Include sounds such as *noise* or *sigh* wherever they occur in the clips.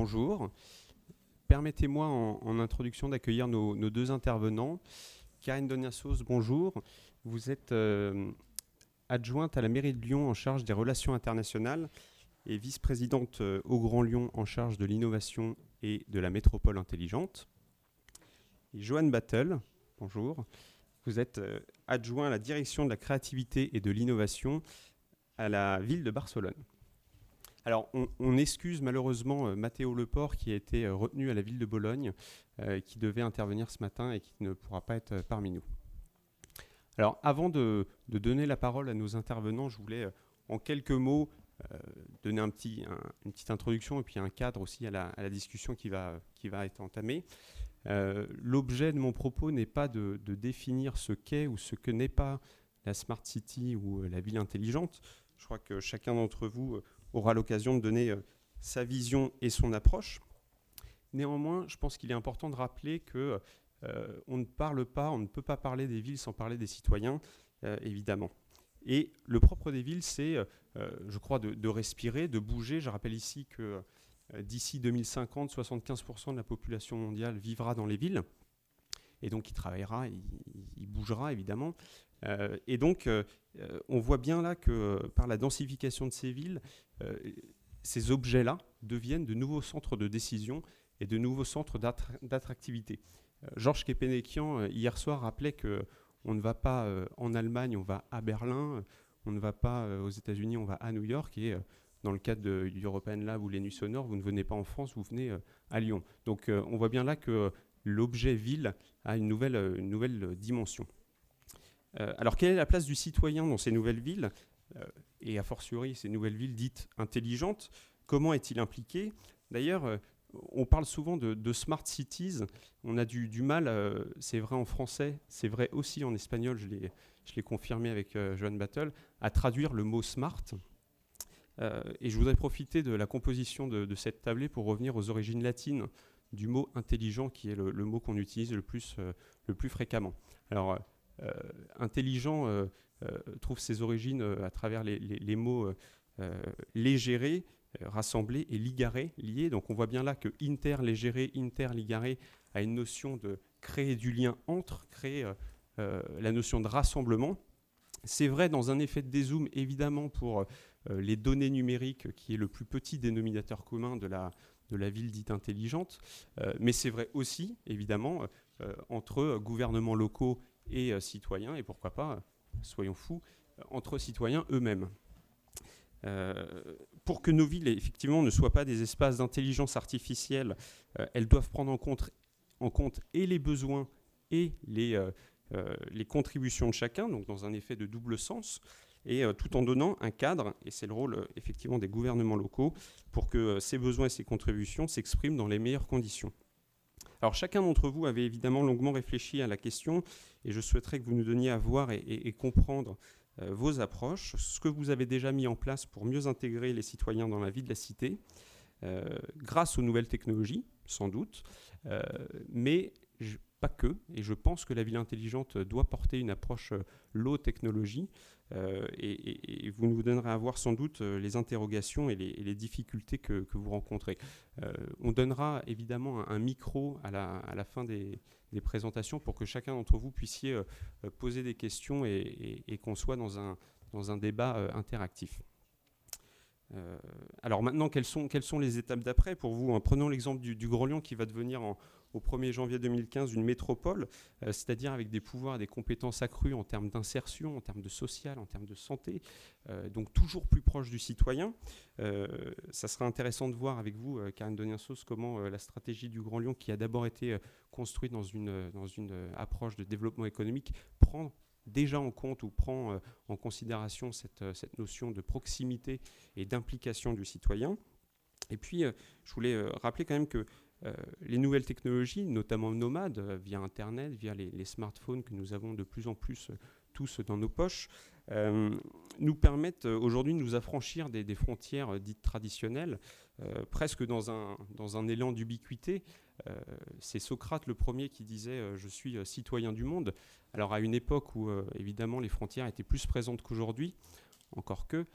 bonjour. Permettez-moi en, introduction d'accueillir nos, deux intervenants. Karine Doniassos, bonjour. Vous êtes euh, adjointe à la mairie de Lyon en charge des relations internationales et vice-présidente euh, au Grand Lyon en charge de l'innovation et de la métropole intelligente. Et Joanne Battle, bonjour. Vous êtes euh, adjoint à la direction de la créativité et de l'innovation à la ville de Barcelone. Alors, on, excuse malheureusement euh, Matteo Leport qui a été euh, retenu à la ville de Bologne, euh, qui devait intervenir ce matin et qui ne pourra pas être parmi nous. Alors, avant de, donner la parole à nos intervenants, je voulais en quelques mots donner un petit, une petite introduction et puis un cadre aussi à la, discussion qui va, être entamée. L'objet de mon propos n'est pas de, définir ce qu'est ou ce que n'est pas la Smart City ou la ville intelligente. Je crois que chacun d'entre vous aura l'occasion de donner euh, sa vision et son approche. Néanmoins, je pense qu'il est important de rappeler que euh, on ne parle pas, on ne peut pas parler des villes sans parler des citoyens, euh, évidemment. Et le propre des villes, c'est, je crois, de, respirer, de bouger. Je rappelle ici que d'ici 2050, 75% de la population mondiale vivra dans les villes. Et donc il travaillera, il bougera évidemment. Euh, et donc, euh, euh, on voit bien là que par la densification de ces villes, ces objets-là deviennent de nouveaux centres de décision et de nouveaux centres d'attractivité. Georges Kepenekian, hier soir, rappelait que on ne va pas en Allemagne, on va à Berlin, on ne va pas aux États-Unis, on va à New York. Et dans le cadre de, European Lab ou les Nuits Sonores, vous ne venez pas en France, vous venez à Lyon. Donc on voit bien là que l'objet ville a une nouvelle dimension. Euh, alors, quelle est la place du citoyen dans ces nouvelles villes euh, et a fortiori ces nouvelles villes dites intelligentes Comment est-il impliqué? D'ailleurs, euh, on parle souvent de, smart cities. On a du, mal, c'est vrai en français, c'est vrai aussi en espagnol, je l'ai confirmé avec Joan Battle, à traduire le mot smart. et je voudrais profiter de la composition de, cette tablée pour revenir aux origines latines du mot intelligent, qui est le, mot qu'on utilise le plus, le plus fréquemment. Alors, euh, intelligent euh, euh, trouve ses origines à travers les, mots légéré, rassemblé et ligaré, lié. Donc on voit bien là que interlégéré, interligaré a une notion de créer du lien entre, créer la notion de rassemblement. C'est vrai dans un effet de dézoom, évidemment, pour les données numériques, qui est le plus petit dénominateur commun de la, de la ville dite intelligente, mais c'est vrai aussi, évidemment, entre gouvernements locaux et euh, citoyens, et pourquoi pas, soyons fous, euh, entre citoyens eux-mêmes. Euh, pour que nos villes, effectivement, ne soient pas des espaces d'intelligence artificielle, elles doivent prendre en compte, en compte et les besoins et les, les contributions de chacun, donc dans un effet de double sens, et tout en donnant un cadre, et c'est le rôle effectivement des gouvernements locaux, pour que ces besoins et ces contributions s'expriment dans les meilleures conditions. Alors chacun d'entre vous avait évidemment longuement réfléchi à la question et je souhaiterais que vous nous donniez à voir et, comprendre euh, vos approches, ce que vous avez déjà mis en place pour mieux intégrer les citoyens dans la vie de la cité, euh, grâce aux nouvelles technologies, sans doute, euh, mais pas que, et je pense que la ville intelligente doit porter une approche low technologie, euh, et, vous nous donnerez à voir sans doute euh, les interrogations et les, difficultés que, vous rencontrez. on donnera évidemment un, micro à la, fin des, présentations pour que chacun d'entre vous puissiez poser des questions et, qu'on soit dans un, débat interactif. alors maintenant, quelles sont, les étapes d'après pour vous Prenons l'exemple du, du Grelion qui va devenir en, au 1er janvier 2015 une métropole, euh, c'est-à-dire avec des pouvoirs et des compétences accrues en termes d'insertion, en termes de social, en termes de santé, euh, donc toujours plus proche du citoyen. Euh, ça sera intéressant de voir avec vous, Karine Doniensos, comment la stratégie du Grand Lyon, qui a d'abord été construite dans une, dans une approche de développement économique, prend déjà en compte ou prend en considération cette, cette, notion de proximité et d'implication du citoyen. Et puis, je voulais rappeler quand même que euh, les nouvelles technologies, notamment nomades, euh, via Internet, via les, smartphones que nous avons de plus en plus euh, tous dans nos poches, nous permettent aujourd'hui de nous affranchir des, frontières dites traditionnelles, presque dans un, dans un élan d'ubiquité. C'est Socrate le premier qui disait Je suis citoyen du monde. Alors à une époque où évidemment les frontières étaient plus présentes qu'aujourd'hui, encore que,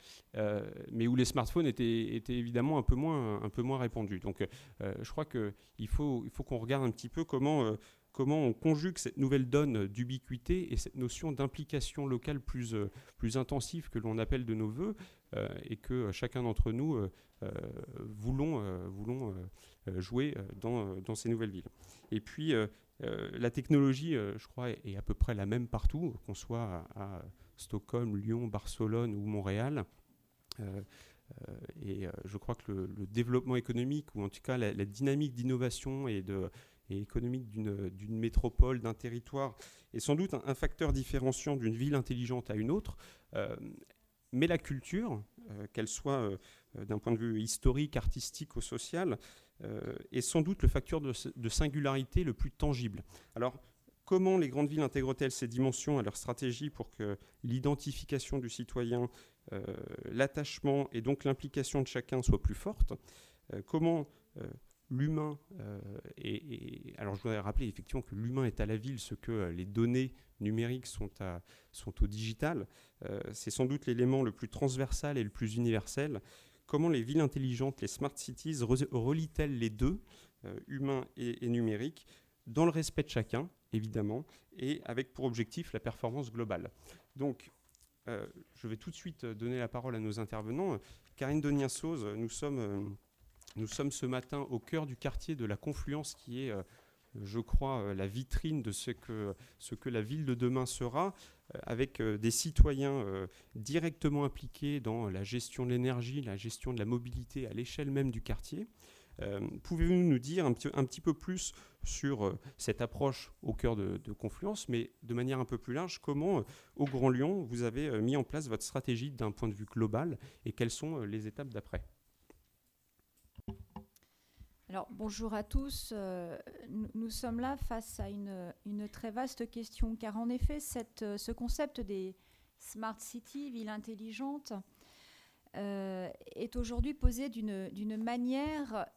mais où les smartphones étaient, évidemment un peu moins, un répandus. Donc je crois qu'il faut, qu'on regarde un petit peu comment comment on conjugue cette nouvelle donne d'ubiquité et cette notion d'implication locale plus, euh, intensive que l'on appelle de nos voeux euh, et que chacun d'entre nous euh, voulons, jouer dans, ces nouvelles villes. Et puis, la technologie, je crois, est à peu près la même partout, qu'on soit à, Stockholm, Lyon, Barcelone ou Montréal. et je crois que le, développement économique, ou en tout cas la dynamique d'innovation et économique d'une métropole, d'un territoire, est sans doute un, facteur différenciant d'une ville intelligente à une autre. Euh, mais la culture, euh, qu'elle soit euh, d'un point de vue historique, artistique ou social, est sans doute le facteur de, de, singularité le plus tangible. Alors, comment les grandes villes intègrent-elles ces dimensions à leur stratégie pour que l'identification du citoyen, l'attachement et donc l'implication de chacun soient plus fortes Comment l'humain, euh, et, alors je voudrais rappeler effectivement que l'humain est à la ville ce que euh, les données numériques sont, à, sont au digital, euh, c'est sans doute l'élément le plus transversal et le plus universel. Comment les villes intelligentes, les smart cities, relient-elles les deux, humain et, numérique, dans le respect de chacun, évidemment, et avec pour objectif la performance globale Donc, je vais tout de suite donner la parole à nos intervenants. Karine Donias-Sauze, nous sommes nous sommes ce matin au cœur du quartier de la Confluence qui est, euh, je crois, euh, la vitrine de ce que, ce que la ville de demain sera, euh, avec des citoyens directement impliqués dans la gestion de l'énergie, la gestion de la mobilité à l'échelle même du quartier. Pouvez-vous nous dire un petit, peu plus sur cette approche au cœur de, Confluence, mais de manière un peu plus large, comment au Grand Lyon vous avez mis en place votre stratégie d'un point de vue global et quelles sont les étapes d'après? Alors, bonjour à tous. Euh, nous, sommes là face à une, très vaste question, car en effet, euh, ce concept des smart cities, villes intelligentes, euh, est aujourd'hui posé d'une manière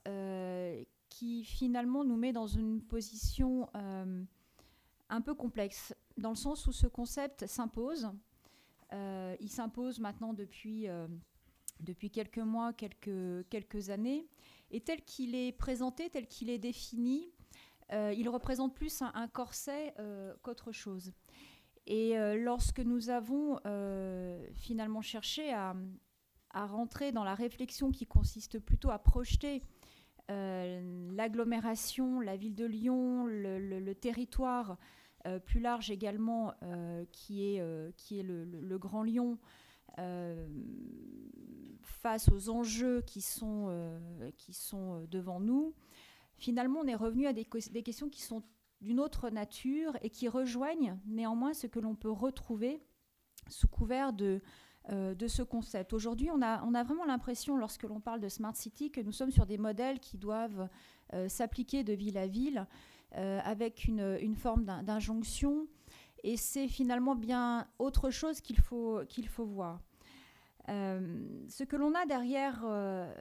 qui finalement nous met dans une position un peu complexe, dans le sens où ce concept s'impose. il s'impose maintenant depuis, depuis quelques mois, quelques, quelques années. Et tel qu'il est présenté, tel qu'il est défini, euh, il représente plus un, corset euh, qu'autre chose. Et euh, lorsque nous avons finalement cherché à, rentrer dans la réflexion qui consiste plutôt à projeter l'agglomération, la ville de Lyon, le, territoire plus large également, qui est, qui est le, Grand Lyon, face aux enjeux qui sont, euh, qui sont euh, devant nous, finalement, on est revenu à des, des questions qui sont d'une autre nature et qui rejoignent néanmoins ce que l'on peut retrouver sous couvert de, euh, de ce concept. Aujourd'hui, on a, on a vraiment l'impression, lorsque l'on parle de Smart City, que nous sommes sur des modèles qui doivent s'appliquer de ville à ville avec une, une forme d'injonction. Et c'est finalement bien autre chose qu'il faut, faut voir. Euh, ce que l'on a derrière euh,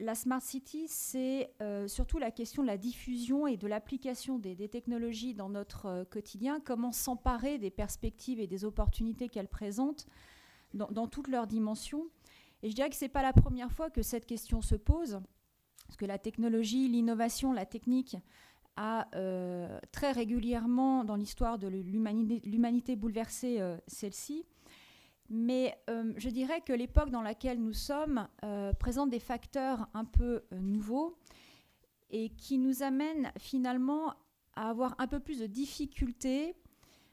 la Smart City, c'est euh, surtout la question de la diffusion et de l'application des, technologies dans notre quotidien, comment s'emparer des perspectives et des opportunités qu'elles présentent dans, toutes leurs dimensions. Et je dirais que ce n'est pas la première fois que cette question se pose, parce que la technologie, l'innovation, la technique a très régulièrement dans l'histoire de l'humanité bouleversé celle-ci. Mais euh, je dirais que l'époque dans laquelle nous sommes euh, présente des facteurs un peu euh, nouveaux et qui nous amènent finalement à avoir un peu plus de difficultés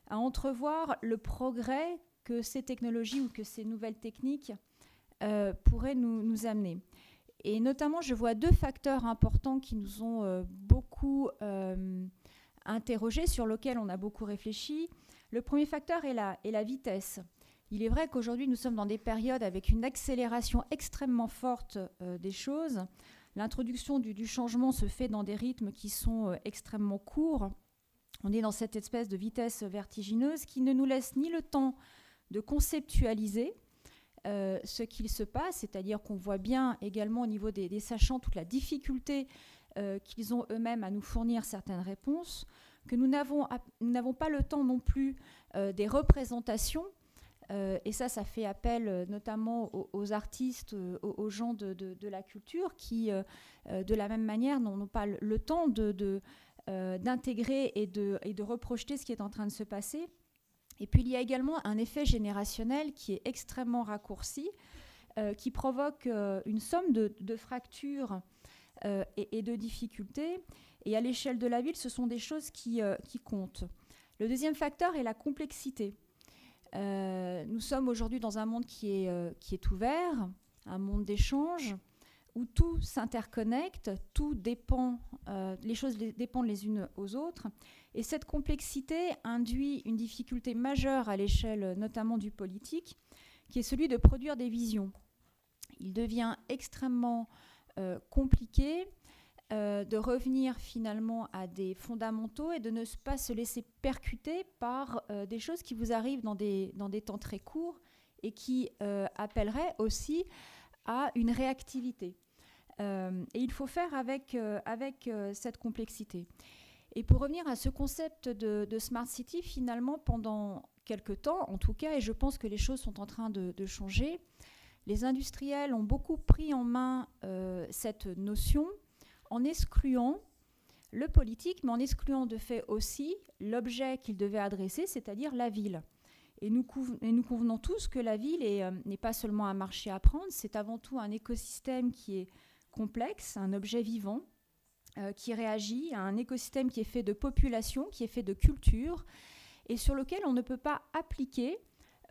à entrevoir le progrès que ces technologies ou que ces nouvelles techniques pourraient nous, amener. Et notamment, je vois deux facteurs importants qui nous ont beaucoup interrogés, sur lesquels on a beaucoup réfléchi. Le premier facteur est la, vitesse. Il est vrai qu'aujourd'hui, nous sommes dans des périodes avec une accélération extrêmement forte euh, des choses. L'introduction du, changement se fait dans des rythmes qui sont euh, extrêmement courts. On est dans cette espèce de vitesse vertigineuse qui ne nous laisse ni le temps de conceptualiser euh, ce qu'il se passe, c'est-à-dire qu'on voit bien également au niveau des, sachants toute la difficulté qu'ils ont eux-mêmes à nous fournir certaines réponses, que nous n'avons pas le temps non plus des représentations et ça, ça fait appel notamment aux, artistes, aux, gens de, la culture qui, de la même manière, n'ont pas le, temps d'intégrer et, de, et de reprojeter ce qui est en train de se passer. Et puis il y a également un effet générationnel qui est extrêmement raccourci, qui provoque une somme de, fractures et, et, de difficultés. Et à l'échelle de la ville, ce sont des choses qui, qui comptent. Le deuxième facteur est la complexité. Euh, nous sommes aujourd'hui dans un monde qui est, euh, qui est ouvert, un monde d'échange, où tout s'interconnecte, tout dépend, euh, les choses dépendent les unes aux autres. Et cette complexité induit une difficulté majeure à l'échelle notamment du politique, qui est celui de produire des visions. Il devient extrêmement compliqué euh, de revenir finalement à des fondamentaux et de ne pas se laisser percuter par euh, des choses qui vous arrivent dans des, dans des temps très courts et qui euh, appelleraient aussi à une réactivité. Et il faut faire avec, avec cette complexité. Et pour revenir à ce concept de, Smart City, finalement, pendant quelques temps, en tout cas, et je pense que les choses sont en train de, changer, les industriels ont beaucoup pris en main cette notion en excluant le politique, mais en excluant de fait aussi l'objet qu'il devait adresser, c'est-à-dire la ville. Et nous, convenons tous que la ville euh, n'est pas seulement un marché à prendre, c'est avant tout un écosystème qui est complexe, un objet vivant, euh, qui réagit, un écosystème qui est fait de population, qui est fait de culture, et sur lequel on ne peut pas appliquer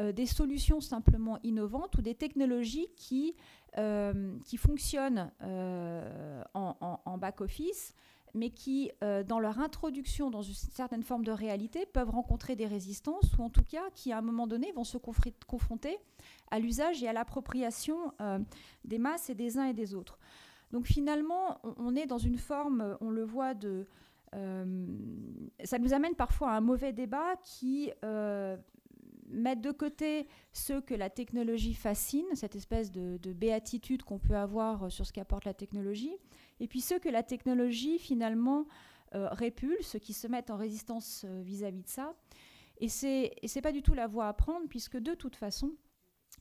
euh, des solutions simplement innovantes ou des technologies qui euh, qui fonctionnent en, back-office, mais qui, dans leur introduction dans une certaine forme de réalité, peuvent rencontrer des résistances, ou en tout cas qui, à un moment donné, vont se confronter à l'usage et à l'appropriation des masses et des uns et des autres. Donc finalement, on, est dans une forme, on le voit, de... ça nous amène parfois à un mauvais débat qui mettre de côté ceux que la technologie fascine, cette espèce de, béatitude qu'on peut avoir euh, sur ce qu'apporte la technologie, et puis ceux que la technologie finalement euh, répulse, qui se mettent en résistance euh, vis-à-vis de ça. Et c'est n'est pas du tout la voie à prendre, puisque de toute façon,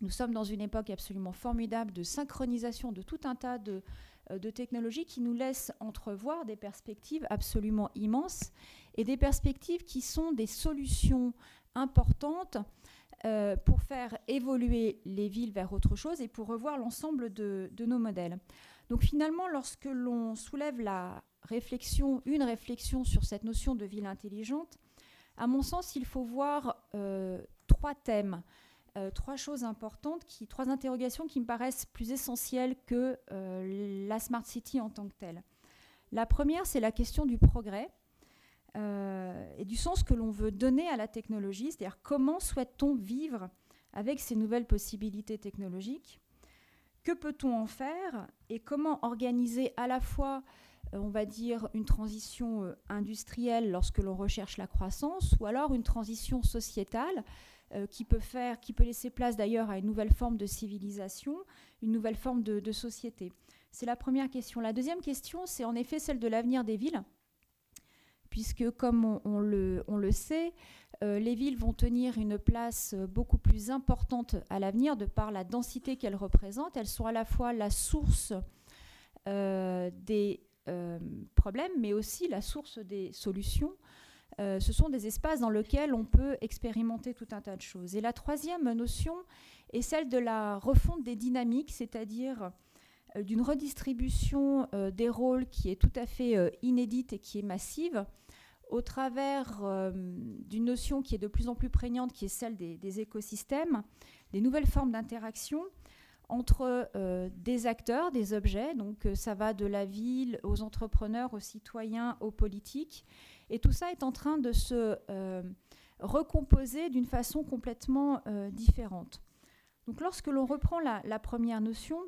nous sommes dans une époque absolument formidable de synchronisation de tout un tas de, de technologies qui nous laissent entrevoir des perspectives absolument immenses et des perspectives qui sont des solutions importante euh, pour faire évoluer les villes vers autre chose et pour revoir l'ensemble de, nos modèles. Donc finalement, lorsque l'on soulève la réflexion, une réflexion sur cette notion de ville intelligente, à mon sens, il faut voir euh, trois thèmes, euh, trois choses importantes, trois interrogations qui me paraissent plus essentielles que la Smart City en tant que telle. La première, c'est la question du progrès. Euh, et du sens que l'on veut donner à la technologie, c'est-à-dire comment souhaite-t-on vivre avec ces nouvelles possibilités technologiques, que peut-on en faire? Et comment organiser à la fois, euh, on va dire, une transition euh, industrielle lorsque l'on recherche la croissance, ou alors une transition sociétale qui peut faire, qui peut laisser place d'ailleurs à une nouvelle forme de civilisation, une nouvelle forme de société. C'est la première question. La deuxième question, c'est en effet celle de l'avenir des villes puisque comme on, le, sait, euh, les villes vont tenir une place beaucoup plus importante à l'avenir de par la densité qu'elles représentent. Elles sont à la fois la source euh, des euh, problèmes, mais aussi la source des solutions. Ce sont des espaces dans lesquels on peut expérimenter tout un tas de choses. Et la troisième notion est celle de la refonte des dynamiques, c'est-à-dire euh, d'une redistribution euh, des rôles qui est tout à fait euh, inédite et qui est massive au travers d'une notion qui est de plus en plus prégnante, qui est celle des, écosystèmes, des nouvelles formes d'interaction entre des acteurs, des objets. Donc ça va de la ville aux entrepreneurs, aux citoyens, aux politiques. Et tout ça est en train de se recomposer d'une façon complètement différente. Donc lorsque l'on reprend la première notion,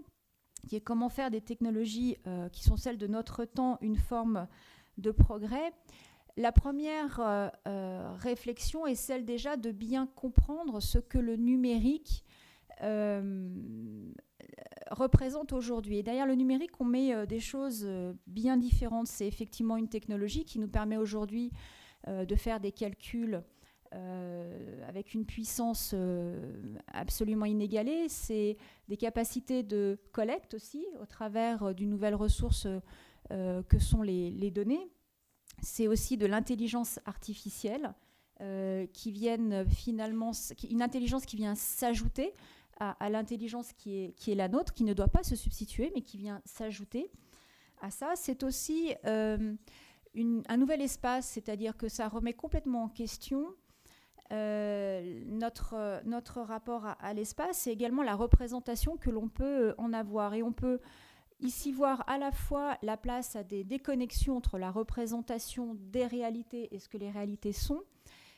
qui est comment faire des technologies euh, qui sont celles de notre temps une forme de progrès. La première euh, euh, réflexion est celle déjà de bien comprendre ce que le numérique représente aujourd'hui. Et derrière le numérique, on met des choses bien différentes. C'est effectivement une technologie qui nous permet aujourd'hui de faire des calculs avec une puissance absolument inégalée. C'est des capacités de collecte aussi, au travers d'une nouvelle ressource que sont les, données. C'est aussi de l'intelligence artificielle qui viennent finalement, une intelligence qui vient s'ajouter à, l'intelligence qui est, qui est la nôtre, qui ne doit pas se substituer, mais qui vient s'ajouter à ça. C'est aussi euh, un nouvel espace, c'est-à-dire que ça remet complètement en question euh, notre, notre rapport à, l'espace et également la représentation que l'on peut en avoir. Et on peut ici voir à la fois la place à des déconnexions entre la représentation des réalités et ce que les réalités sont,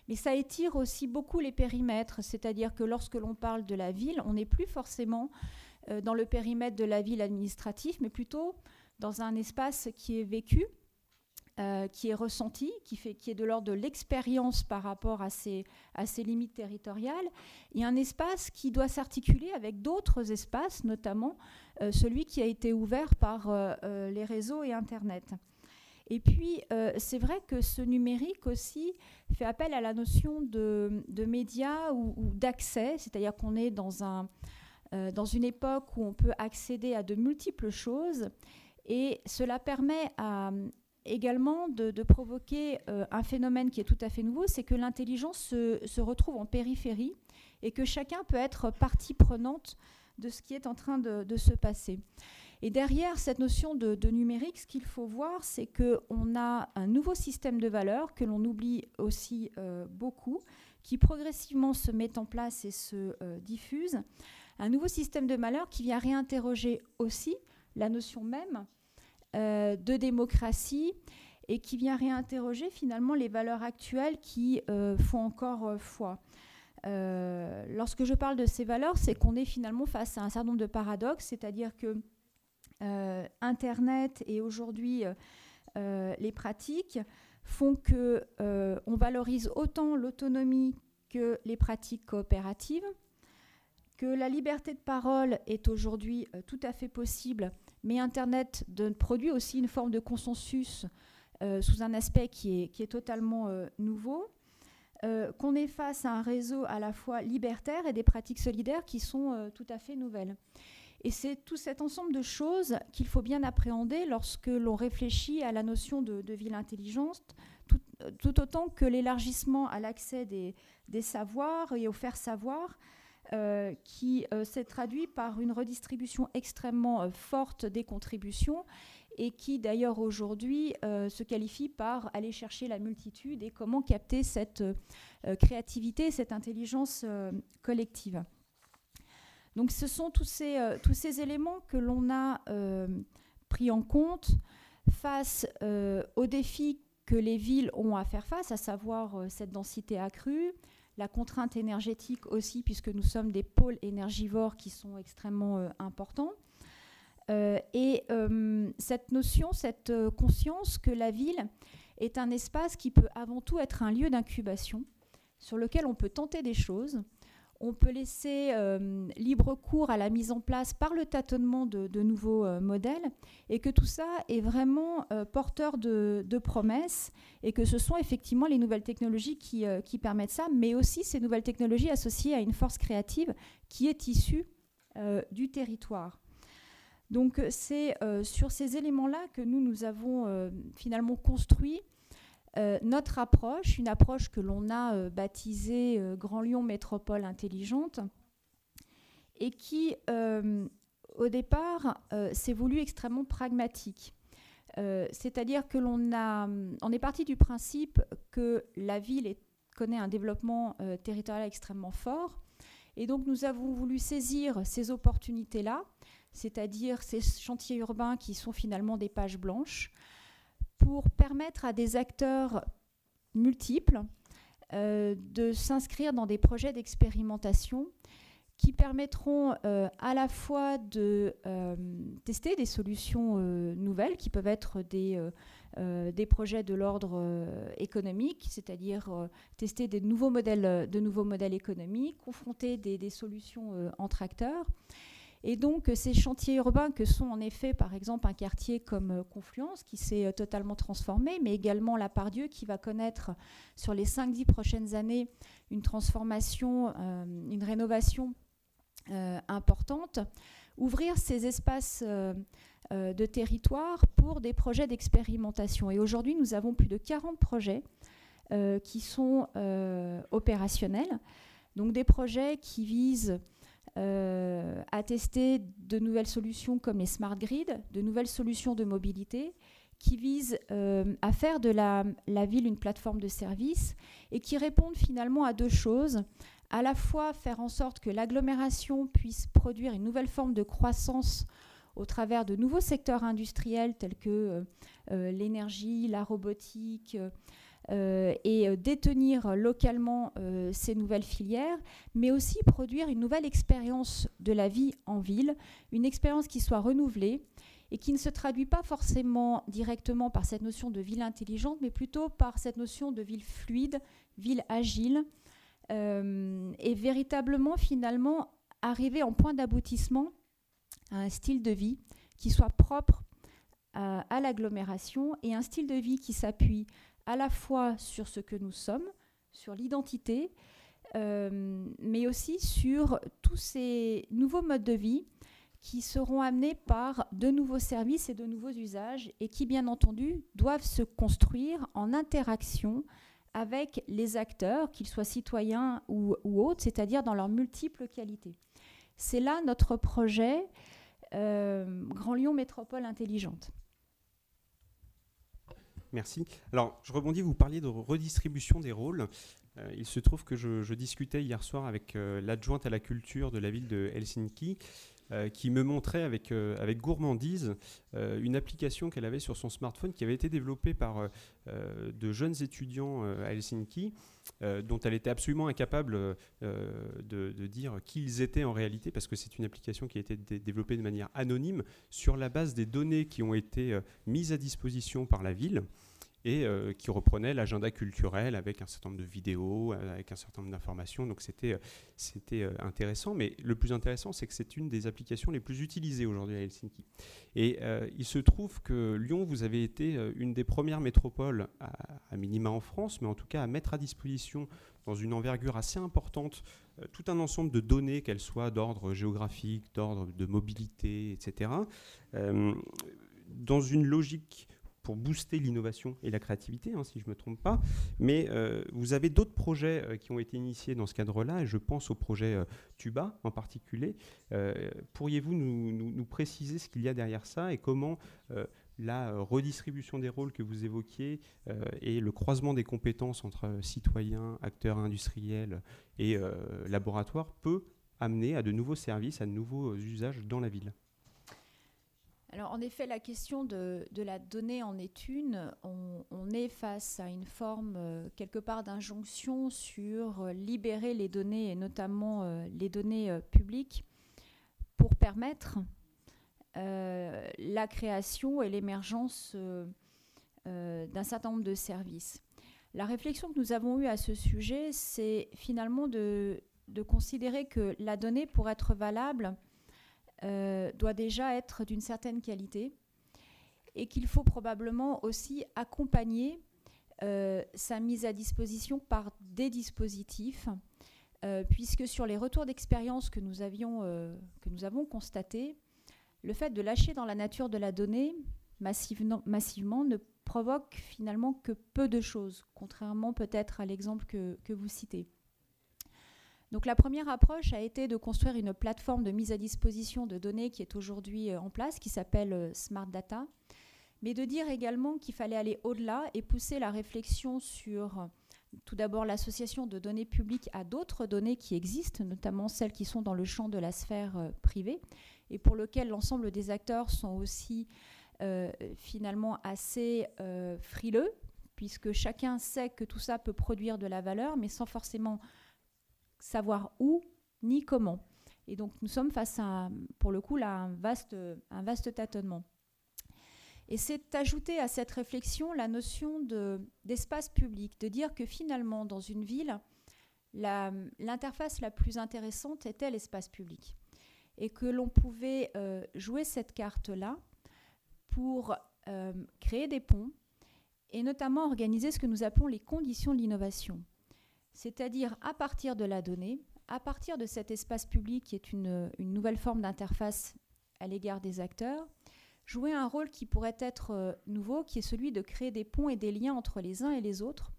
mais ça étire aussi beaucoup les périmètres, c'est-à-dire que lorsque l'on parle de la ville, on n'est plus forcément euh, dans le périmètre de la ville administrative, mais plutôt dans un espace qui est vécu, euh, qui est ressenti, qui, est de l'ordre de l'expérience par rapport à ses, à ses limites territoriales, et un espace qui doit s'articuler avec d'autres espaces, notamment euh, celui qui a été ouvert par les réseaux et Internet. Et puis, euh, c'est vrai que ce numérique aussi fait appel à la notion de, médias ou, d'accès, c'est-à-dire qu'on est dans, un, euh, dans une époque où on peut accéder à de multiples choses, et cela permet également de, provoquer euh, un phénomène qui est tout à fait nouveau, c'est que l'intelligence se, retrouve en périphérie et que chacun peut être partie prenante de ce qui est en train de se passer. Et derrière cette notion de, numérique, ce qu'il faut voir, c'est qu'on a un nouveau système de valeurs que l'on oublie aussi euh, beaucoup, qui progressivement se met en place et se euh, diffuse. Un nouveau système de valeurs qui vient réinterroger aussi la notion même euh, de démocratie et qui vient réinterroger finalement les valeurs actuelles qui font encore foi. lorsque je parle de ces valeurs, c'est qu'on est finalement face à un certain nombre de paradoxes, c'est-à-dire que Internet et aujourd'hui euh, euh, les pratiques font que on valorise autant l'autonomie que les pratiques coopératives, que la liberté de parole est aujourd'hui tout à fait possible, mais Internet produit aussi une forme de consensus sous un aspect qui est, qui est totalement nouveau, qu'on est face à un réseau à la fois libertaire et des pratiques solidaires qui sont tout à fait nouvelles. Et c'est tout cet ensemble de choses qu'il faut bien appréhender lorsque l'on réfléchit à la notion de, ville intelligente, tout, autant que l'élargissement à l'accès des, savoirs et au faire savoir, euh, qui euh, s'est traduit par une redistribution extrêmement euh, forte des contributions et qui d'ailleurs aujourd'hui se qualifie par aller chercher la multitude et comment capter cette créativité, cette intelligence collective. Donc ce sont tous ces, euh, tous ces éléments que l'on a euh, pris en compte face euh, aux défis que les villes ont à faire face, à savoir cette densité accrue, la contrainte énergétique aussi, puisque nous sommes des pôles énergivores qui sont extrêmement importants. et cette notion, cette conscience que la ville est un espace qui peut avant tout être un lieu d'incubation sur lequel on peut tenter des choses, on peut laisser euh, libre cours à la mise en place par le tâtonnement de, nouveaux euh, modèles et que tout ça est vraiment euh, porteur de, promesses et que ce sont effectivement les nouvelles technologies qui, permettent ça, mais aussi ces nouvelles technologies associées à une force créative qui est issue du territoire. Donc c'est sur ces éléments-là que nous, nous avons finalement construit euh, notre approche, une approche que l'on a euh, baptisée euh, Grand Lyon Métropole Intelligente, et qui, au départ, s'est voulu extrêmement pragmatique. C'est-à-dire que l'on on est parti du principe que la ville connaît un développement territorial extrêmement fort, et donc nous avons voulu saisir ces opportunités-là, c'est-à-dire ces chantiers urbains qui sont finalement des pages blanches, pour permettre à des acteurs multiples euh, de s'inscrire dans des projets d'expérimentation qui permettront euh, à la fois de euh, tester des solutions nouvelles qui peuvent être des, projets de l'ordre économique, c'est-à-dire tester des nouveaux modèles, de nouveaux modèles économiques, confronter des solutions entre acteurs, Et donc ces chantiers urbains que sont en effet par exemple un quartier comme Confluence qui s'est totalement transformé, mais également la Pardieu qui va connaître sur les 5-10 prochaines années une transformation, une rénovation importante, ouvrir ces espaces euh, de territoire pour des projets d'expérimentation. Et aujourd'hui, nous avons plus de 40 projets euh, qui sont euh, opérationnels. Donc des projets qui visent à tester de nouvelles solutions comme les smart grids, de nouvelles solutions de mobilité, qui visent à faire de la, ville une plateforme de service et qui répondent finalement à deux choses. À la fois faire en sorte que l'agglomération puisse produire une nouvelle forme de croissance au travers de nouveaux secteurs industriels tels que euh, euh, l'énergie, la robotique, euh, et détenir localement ces nouvelles filières, mais aussi produire une nouvelle expérience de la vie en ville, une expérience qui soit renouvelée et qui ne se traduit pas forcément directement par cette notion de ville intelligente, mais plutôt par cette notion de ville fluide, ville agile, et véritablement finalement arriver en point d'aboutissement un style de vie qui soit propre à, l'agglomération et un style de vie qui s'appuie à la fois sur ce que nous sommes, sur l'identité, euh, mais aussi sur tous ces nouveaux modes de vie qui seront amenés par de nouveaux services et de nouveaux usages et qui, bien entendu, doivent se construire en interaction avec les acteurs, qu'ils soient citoyens ou, autres, c'est-à-dire dans leurs multiples qualités. C'est là notre projet euh, Grand Lyon Métropole Intelligente. Merci. Alors, je rebondis, vous parliez de redistribution des rôles. Euh, il se trouve que je, discutais hier soir avec euh, l'adjointe à la culture de la ville de Helsinki euh, qui me montrait avec, euh, avec gourmandise euh, une application qu'elle avait sur son smartphone qui avait été développée par de jeunes étudiants à Helsinki, dont elle était absolument incapable de, dire qui ils étaient en réalité, parce que c'est une application qui a été développée de manière anonyme sur la base des données qui ont été mises à disposition par la ville et euh, qui reprenait l'agenda culturel avec un certain nombre de vidéos, euh, avec un certain nombre d'informations. Donc c'était euh, c'était intéressant, mais le plus intéressant, c'est que c'est une des applications les plus utilisées aujourd'hui à Helsinki. Et il se trouve que Lyon, vous avez été une des premières métropoles, à, minima en France, mais en tout cas à mettre à disposition dans une envergure assez importante tout un ensemble de données, qu'elles soient d'ordre géographique, d'ordre de mobilité, etc., dans une logique pour booster l'innovation et la créativité, hein, si je ne me trompe pas. Mais euh, vous avez d'autres projets euh, qui ont été initiés dans ce cadre-là, et je pense au projet euh, Tuba en particulier. Pourriez-vous nous, nous, préciser ce qu'il y a derrière ça et comment la redistribution des rôles que vous évoquiez et le croisement des compétences entre citoyens, acteurs industriels et laboratoires peut amener à de nouveaux services, à de nouveaux usages dans la ville? Alors en effet, la question de, la donnée en est une. On, est face à une forme euh, quelque part d'injonction sur euh, libérer les données et notamment euh, les données publiques pour permettre la création et l'émergence d'un certain nombre de services. La réflexion que nous avons eue à ce sujet, c'est finalement de, de considérer que la donnée, pour être valable, euh, doit déjà être d'une certaine qualité et qu'il faut probablement aussi accompagner euh, sa mise à disposition par des dispositifs, euh, puisque sur les retours d'expérience que, nous que nous avons constatés, le fait de lâcher dans la nature de la donnée massivement, massivement ne provoque finalement que peu de choses, contrairement peut-être à l'exemple que, que vous citez. Donc la première approche a été de construire une plateforme de mise à disposition de données qui est aujourd'hui euh, en place, qui s'appelle euh, Smart Data, mais de dire également qu'il fallait aller au-delà et pousser la réflexion sur tout d'abord l'association de données publiques à d'autres données qui existent, notamment celles qui sont dans le champ de la sphère euh, privée, et pour lesquelles l'ensemble des acteurs sont aussi finalement assez frileux, puisque chacun sait que tout ça peut produire de la valeur, mais sans forcément savoir où ni comment. Et donc nous sommes face à, pour le coup, là, un vaste, un vaste tâtonnement. Et c'est ajouter à cette réflexion la notion d'espace public, de dire que finalement, dans une ville, l'interface la, plus intéressante était l'espace public. et que l'on pouvait jouer cette carte-là pour créer des ponts et notamment organiser ce que nous appelons les conditions de l'innovation. C'est-à-dire à partir de la donnée, à partir de cet espace public qui est une, nouvelle forme d'interface à l'égard des acteurs, jouer un rôle qui pourrait être euh, nouveau, qui est celui de créer des ponts et des liens entre les uns et les autres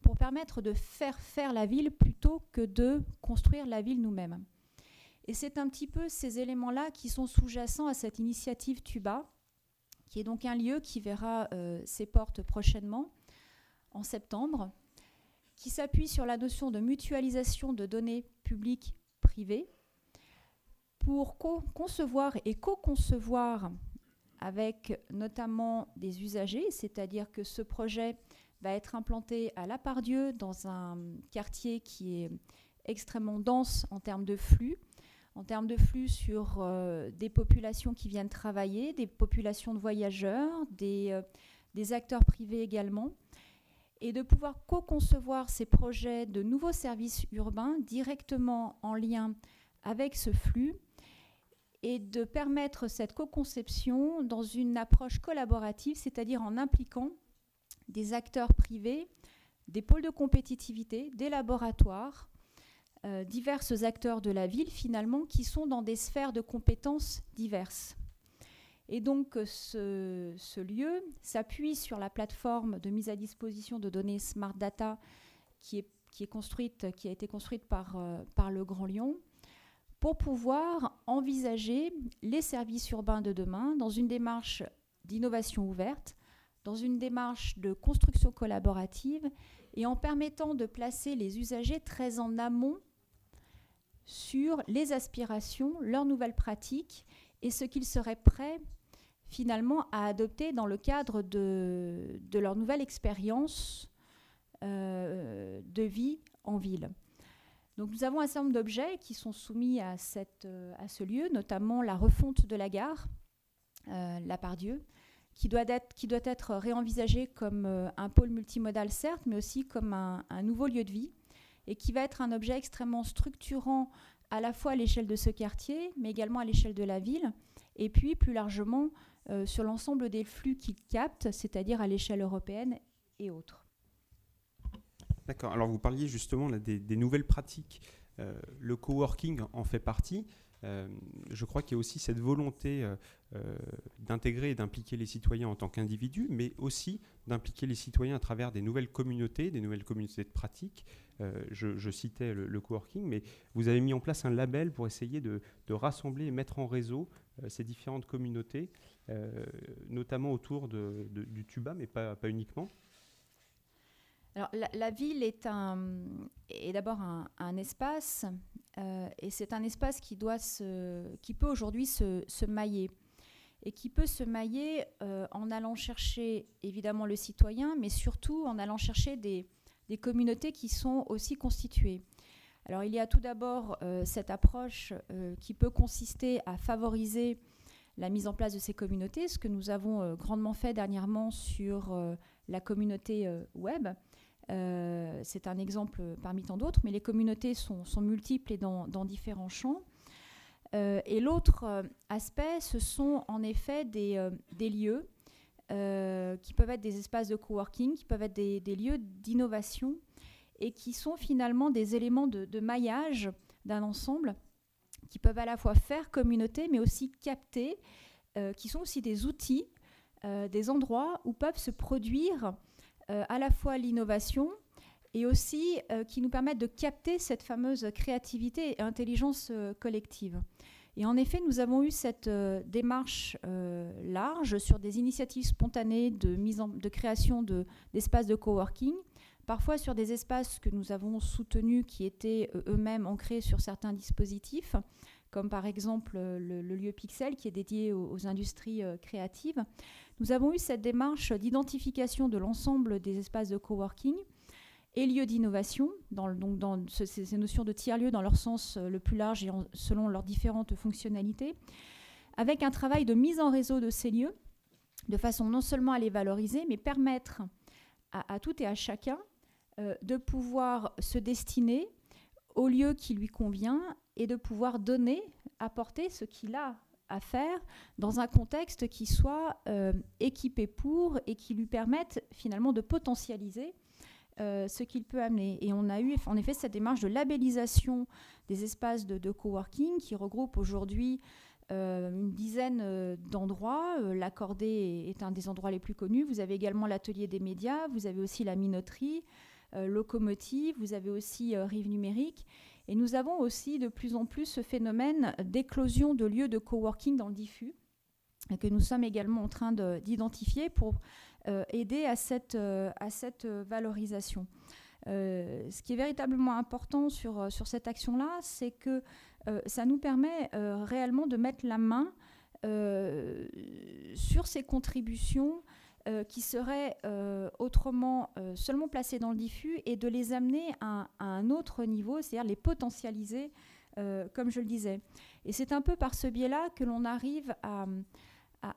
pour permettre de faire faire la ville plutôt que de construire la ville nous-mêmes. Et c'est un petit peu ces éléments-là qui sont sous-jacents à cette initiative Tuba, qui est donc un lieu qui verra euh, ses portes prochainement, en septembre, qui s'appuie sur la notion de mutualisation de données publiques privées pour concevoir et co-concevoir avec notamment des usagers, c'est-à-dire que ce projet va être implanté à La Pardieu dans un quartier qui est extrêmement dense en termes de flux, en termes de flux sur euh, des populations qui viennent travailler, des populations de voyageurs, des, euh, des acteurs privés également, et de pouvoir co-concevoir ces projets de nouveaux services urbains directement en lien avec ce flux et de permettre cette co-conception dans une approche collaborative, c'est-à-dire en impliquant des acteurs privés, des pôles de compétitivité, des laboratoires, euh, divers acteurs de la ville finalement qui sont dans des sphères de compétences diverses. Et donc ce, lieu s'appuie sur la plateforme de mise à disposition de données Smart Data qui, est, qui, est construite, qui a été construite par, euh, par le Grand Lyon pour pouvoir envisager les services urbains de demain dans une démarche d'innovation ouverte, dans une démarche de construction collaborative et en permettant de placer les usagers très en amont sur les aspirations, leurs nouvelles pratiques et ce qu'ils seraient prêts finalement à adopter dans le cadre de, leur nouvelle expérience euh, de vie en ville. Donc nous avons un certain nombre d'objets qui sont soumis à, cette, euh, à, ce lieu, notamment la refonte de la gare, euh, la Pardieu, qui doit, être, qui doit être réenvisagée comme un pôle multimodal certes, mais aussi comme un, un nouveau lieu de vie et qui va être un objet extrêmement structurant à la fois à l'échelle de ce quartier, mais également à l'échelle de la ville, et puis plus largement euh, sur l'ensemble des flux qu'il capte, c'est-à-dire à, l'échelle européenne et autres. D'accord. Alors vous parliez justement des, nouvelles pratiques. Euh, le coworking en fait partie. Euh, je crois qu'il y a aussi cette volonté euh, d'intégrer et d'impliquer les citoyens en tant qu'individus, mais aussi d'impliquer les citoyens à travers des nouvelles communautés, des nouvelles communautés de pratiques. Je, citais le, coworking, mais vous avez mis en place un label pour essayer de, rassembler et mettre en réseau ces différentes communautés, notamment autour du tuba, mais pas, uniquement. Alors, la, ville est, d'abord un, espace, euh, et c'est un espace qui, doit se, qui peut aujourd'hui se, mailler. Et qui peut se mailler euh, en allant chercher évidemment le citoyen, mais surtout en allant chercher des, des communautés qui sont aussi constituées. Alors il y a tout d'abord euh, cette approche qui peut consister à favoriser la mise en place de ces communautés, ce que nous avons grandement fait dernièrement sur la communauté web, euh, c'est un exemple parmi tant d'autres, mais les communautés sont, multiples et dans, différents champs. Euh, et l'autre euh, aspect, ce sont en effet des, lieux qui peuvent être des espaces de coworking, qui peuvent être des, lieux d'innovation et qui sont finalement des éléments de, maillage d'un ensemble qui peuvent à la fois faire communauté, mais aussi capter, qui sont aussi des outils, des endroits où peuvent se produire euh, à la fois l'innovation et aussi euh, qui nous permettent de capter cette fameuse créativité et intelligence euh, collective. Et en effet, nous avons eu cette démarche large sur des initiatives spontanées de, création d'espaces de, coworking, parfois sur des espaces que nous avons soutenus qui étaient eux-mêmes ancrés sur certains dispositifs, comme par exemple le, lieu Pixel qui est dédié aux industries créatives. Nous avons eu cette démarche d'identification de l'ensemble des espaces de coworking et lieux d'innovation, dans, donc dans ces, notions de tiers-lieux dans leur sens euh, le plus large et selon leurs différentes fonctionnalités, avec un travail de mise en réseau de ces lieux, de façon non seulement à les valoriser, mais permettre à, tout et à chacun euh, de pouvoir se destiner au lieu qui lui convient et de pouvoir donner apporter ce qu'il a à faire dans un contexte qui soit euh, équipé pour et qui lui permette finalement de potentialiser euh, ce qu'il peut amener. Et on a eu en effet cette démarche de labellisation des espaces de, coworking qui regroupe aujourd'hui euh, une dizaine d'endroits. L'accordé est un des endroits les plus connus. Vous avez également l'atelier des médias, vous avez aussi la minoterie, locomotive, vous avez aussi Rive numérique. Et nous avons aussi de plus en plus ce phénomène d'éclosion de lieux de coworking dans le diffus, que nous sommes également en train d'identifier pour euh, aider à cette, euh, à cette valorisation. Euh, ce qui est véritablement important sur, sur cette action-là, c'est que ça nous permet réellement de mettre la main sur ces contributions euh, qui seraient euh, autrement euh, seulement placés dans le diffus et de les amener à, un autre niveau, c'est-à-dire les potentialiser, comme je le disais. Et c'est un peu par ce biais-là que l'on arrive à,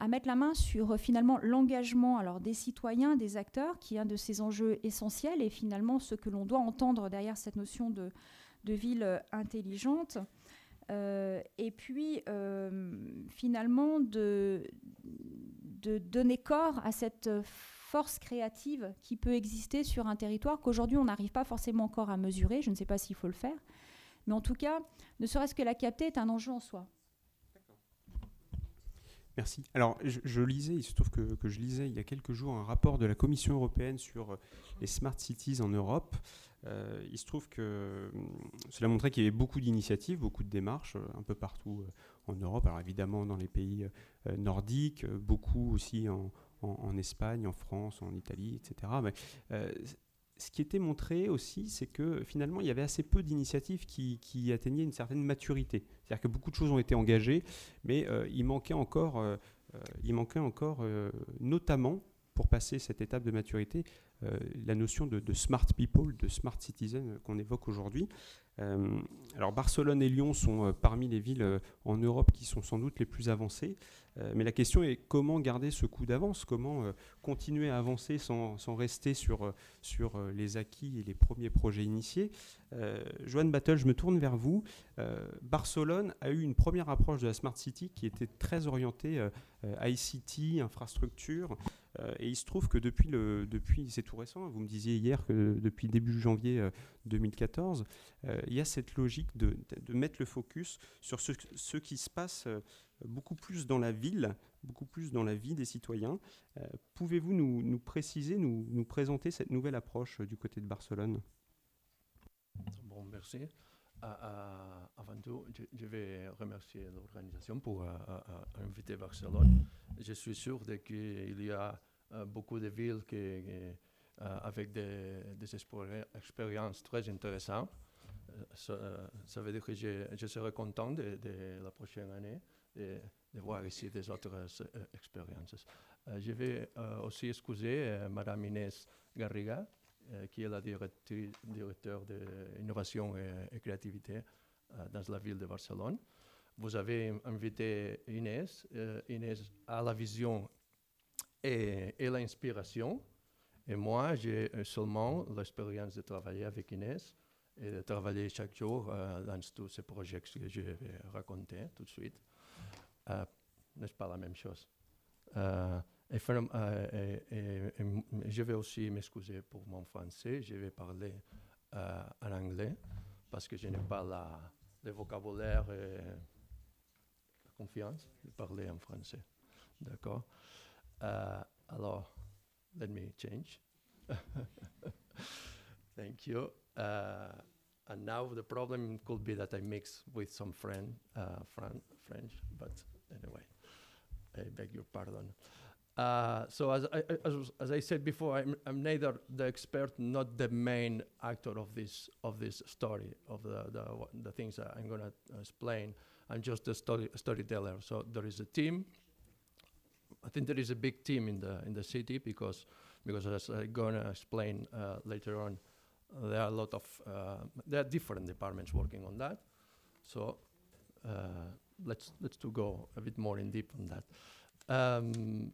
mettre la main sur finalement l'engagement alors des citoyens, des acteurs, qui est un de ces enjeux essentiels et finalement ce que l'on doit entendre derrière cette notion de, ville intelligente. et puis finalement de, de donner corps à cette force créative qui peut exister sur un territoire qu'aujourd'hui on n'arrive pas forcément encore à mesurer. Je ne sais pas s'il faut le faire. Mais en tout cas, ne serait-ce que la capter est un enjeu en soi. Merci. Alors, je, lisais, il se trouve que, je lisais il y a quelques jours un rapport de la Commission européenne sur les smart cities en Europe. Euh, il se trouve que hum, cela montrait qu'il y avait beaucoup d'initiatives, beaucoup de démarches un peu partout euh, en Europe, alors évidemment dans les pays euh, nordiques, euh, beaucoup aussi en, Espagne, en France, en Italie, etc. Mais, euh, ce qui était montré aussi, c'est que finalement, il y avait assez peu d'initiatives qui, atteignaient une certaine maturité. C'est-à-dire que beaucoup de choses ont été engagées, mais il manquait encore, il manquait encore notamment, pour passer cette étape de maturité, la notion de, de, smart people, de smart citizen qu'on évoque aujourd'hui. Euh, alors Barcelone et Lyon sont euh, parmi les villes euh, en Europe qui sont sans doute les plus avancées, mais la question est comment garder ce coup d'avance, comment continuer à avancer sans, rester sur, sur les acquis et les premiers projets initiés? Joanne Battle, je me tourne vers vous. Barcelone a eu une première approche de la Smart City qui était très orientée ICT, infrastructure. Euh, et il se trouve que depuis, le, depuis c'est tout récent, vous me disiez hier que depuis début janvier 2014, euh, euh, il y a cette logique de, de mettre le focus sur ce, ce, qui se passe beaucoup plus dans la ville, beaucoup plus dans la vie des citoyens. Pouvez-vous nous, nous, préciser, nous, nous, présenter cette nouvelle approche du côté de Barcelone? Bon, merci. avant tout, je, vais remercier l'organisation pour inviter Barcelone. Je suis sûr qu'il y a euh, beaucoup de villes qui, euh, avec des, expériences très intéressantes. Euh, ça, veut dire que je, serai content de, la prochaine année de, voir ici des autres expériences. je vais aussi excuser Madame Inès Garriga, qui est la directrice de l'innovation et, créativité dans la ville de Barcelone. Vous avez invité Inès. Inès a la vision et, l'inspiration. Et moi, j'ai euh, seulement l'expérience de travailler avec Inès et de travailler chaque jour euh, dans tous ces projets que je vais raconter tout de suite. Euh, n'est-ce pas la même chose? Et, je vais aussi m'excuser pour mon français. Je vais parler en anglais parce que je n'ai pas la, le vocabulaire et la confiance de parler en français. D'accord? Alors, let me change. *laughs* Thank you. Uh, and now the problem could be that I mix with some friend, uh, Fran French, but anyway, I beg your pardon. Uh, so as I, as, as, I said before, I'm, I'm, neither the expert, not the main actor of this of this story of the the, the things I'm going to explain. I'm just a story storyteller. So there is a team I think there is a big team in the in the city because because as I'm gonna explain uh, later on, there are a lot of uh, there are different departments working on that. So uh, let's let's to go a bit more in deep on that. Um,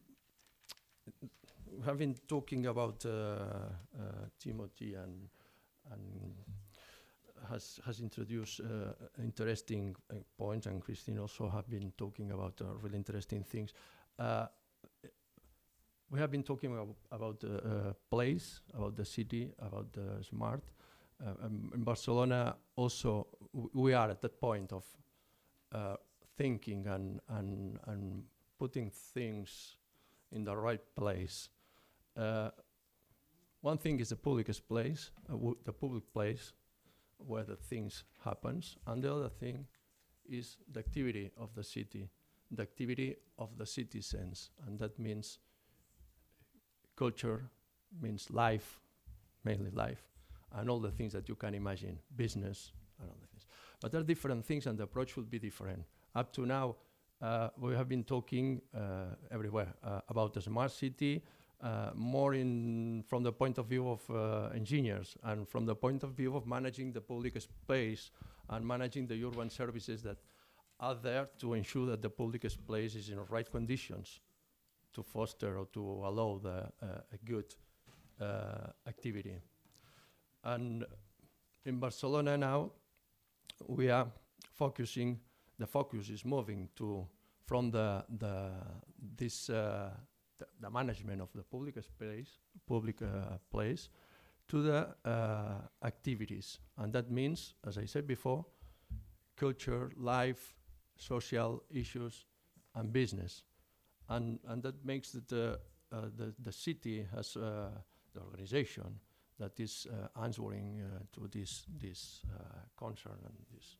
have been talking about uh, Timothy and and has has introduced uh, interesting uh, points, and Christine also have been talking about uh, really interesting things. We have been talking about, about the uh, place, about the city, about the smart. Uh, in Barcelona, also, we are at that point of uh, thinking and, and, and putting things in the right place. Uh, one thing is the public place, uh, the public place where the things happens, and the other thing is the activity of the city, the activity of the citizens, and that means culture, means life, mainly life, and all the things that you can imagine, business and all the things. But there are different things, and the approach will be different. Up to now, uh, we have been talking uh, everywhere uh, about the smart city, uh, more in from the point of view of uh, engineers and from the point of view of managing the public space and managing the urban services that are there to ensure that the public space is in the right conditions to foster or to allow the uh, a good uh, activity. And in Barcelona now, we are focusing. The focus is moving to from the the this uh, the, the management of the public space, public uh, place, to the uh, activities, and that means, as I said before, culture, life, social issues, and business, and and that makes that the uh, the the city has uh, the organization that is uh, answering uh, to this this uh, concern and this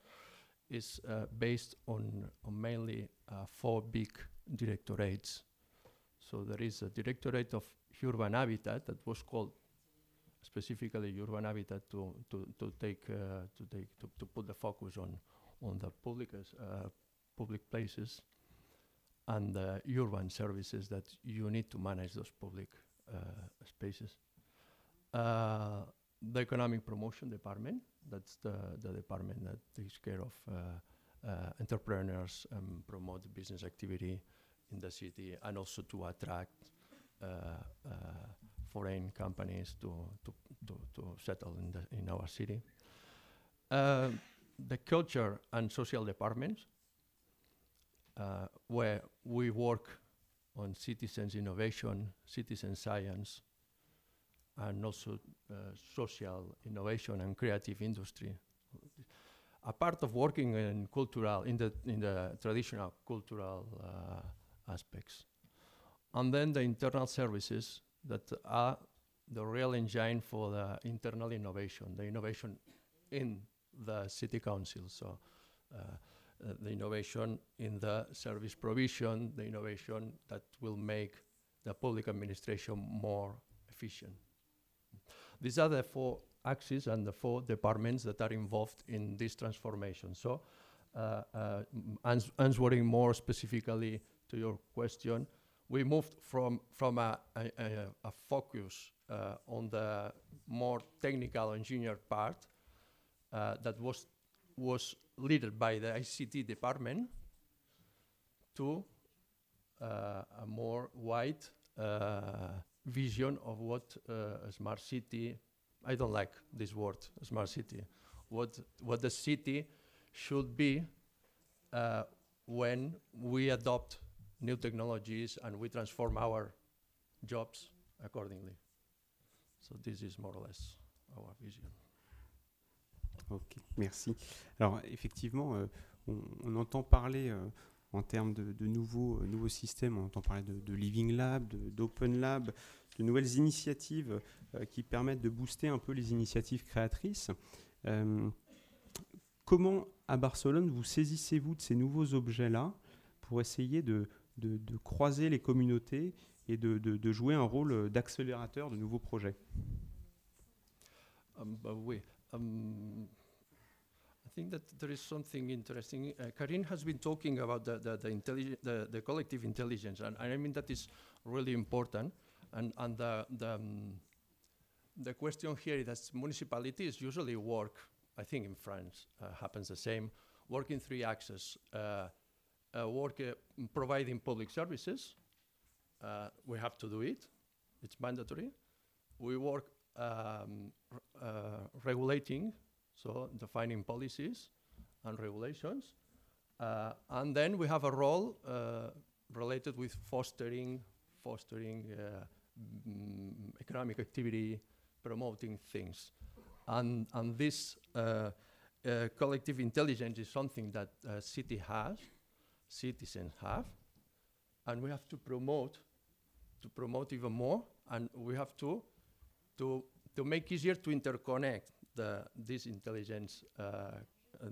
is uh, based on, on mainly uh, four big directorates. So there is a directorate of urban habitat that was called specifically urban habitat to, to, to take uh, to take to, to put the focus on on the public uh, public places and the urban services that you need to manage those public uh, spaces. Uh, the economic promotion department that's the, the department that takes care of uh, uh, entrepreneurs and promote business activity in the city and also to attract uh, uh, foreign companies to, to, to, to settle in, the, in our city. The culture and social departments, uh, where we work on citizens innovation, citizen science, and also uh, social innovation and creative industry. A part of working in cultural, in the, in the traditional cultural uh, aspects. And then the internal services that are the real engine for the internal innovation, the innovation in the city council. So uh, the innovation in the service provision, the innovation that will make the public administration more efficient. These are the four axes and the four departments that are involved in this transformation. So, uh, uh, ans- answering more specifically to your question, we moved from from a, a, a, a focus uh, on the more technical engineer part uh, that was was led by the ICT department to uh, a more wide uh, vision of what uh, a smart city. I don't like this word, smart city. What what the city should be uh, when we adopt new technologies and we transform our jobs accordingly. So this is more or less our vision. Ok, merci. Alors effectivement, euh, on, entend parler euh, en termes de, nouveaux, euh, nouveaux systèmes, on entend parler de, Living Lab, d'Open Lab, de nouvelles initiatives qui permettent de booster un peu les initiatives créatrices. Comment à Barcelone vous saisissez-vous de ces nouveaux objets-là pour essayer de, de- croiser les communautés et de, jouer un rôle d'accélérateur de nouveaux projets? Um, but we, um, I think that there is something interesting. Uh, Karin has been talking about the the the, the, the collective intelligence, and I mean that is really important. And and the the um, the question here is that municipalities usually work. I think in France uh, happens the same. Work in three axes. Uh, uh, work uh, providing public services. Uh, we have to do it. It's mandatory. We work um, regulating so defining policies and regulations. Uh, and then we have a role uh, related with fostering, fostering uh, mm, economic activity, promoting things. And, and this uh, uh, collective intelligence is something that uh, city has, citizens have, and we have to promote, to promote even more, and we have to, to, to make easier to interconnect the, this intelligence, uh, uh,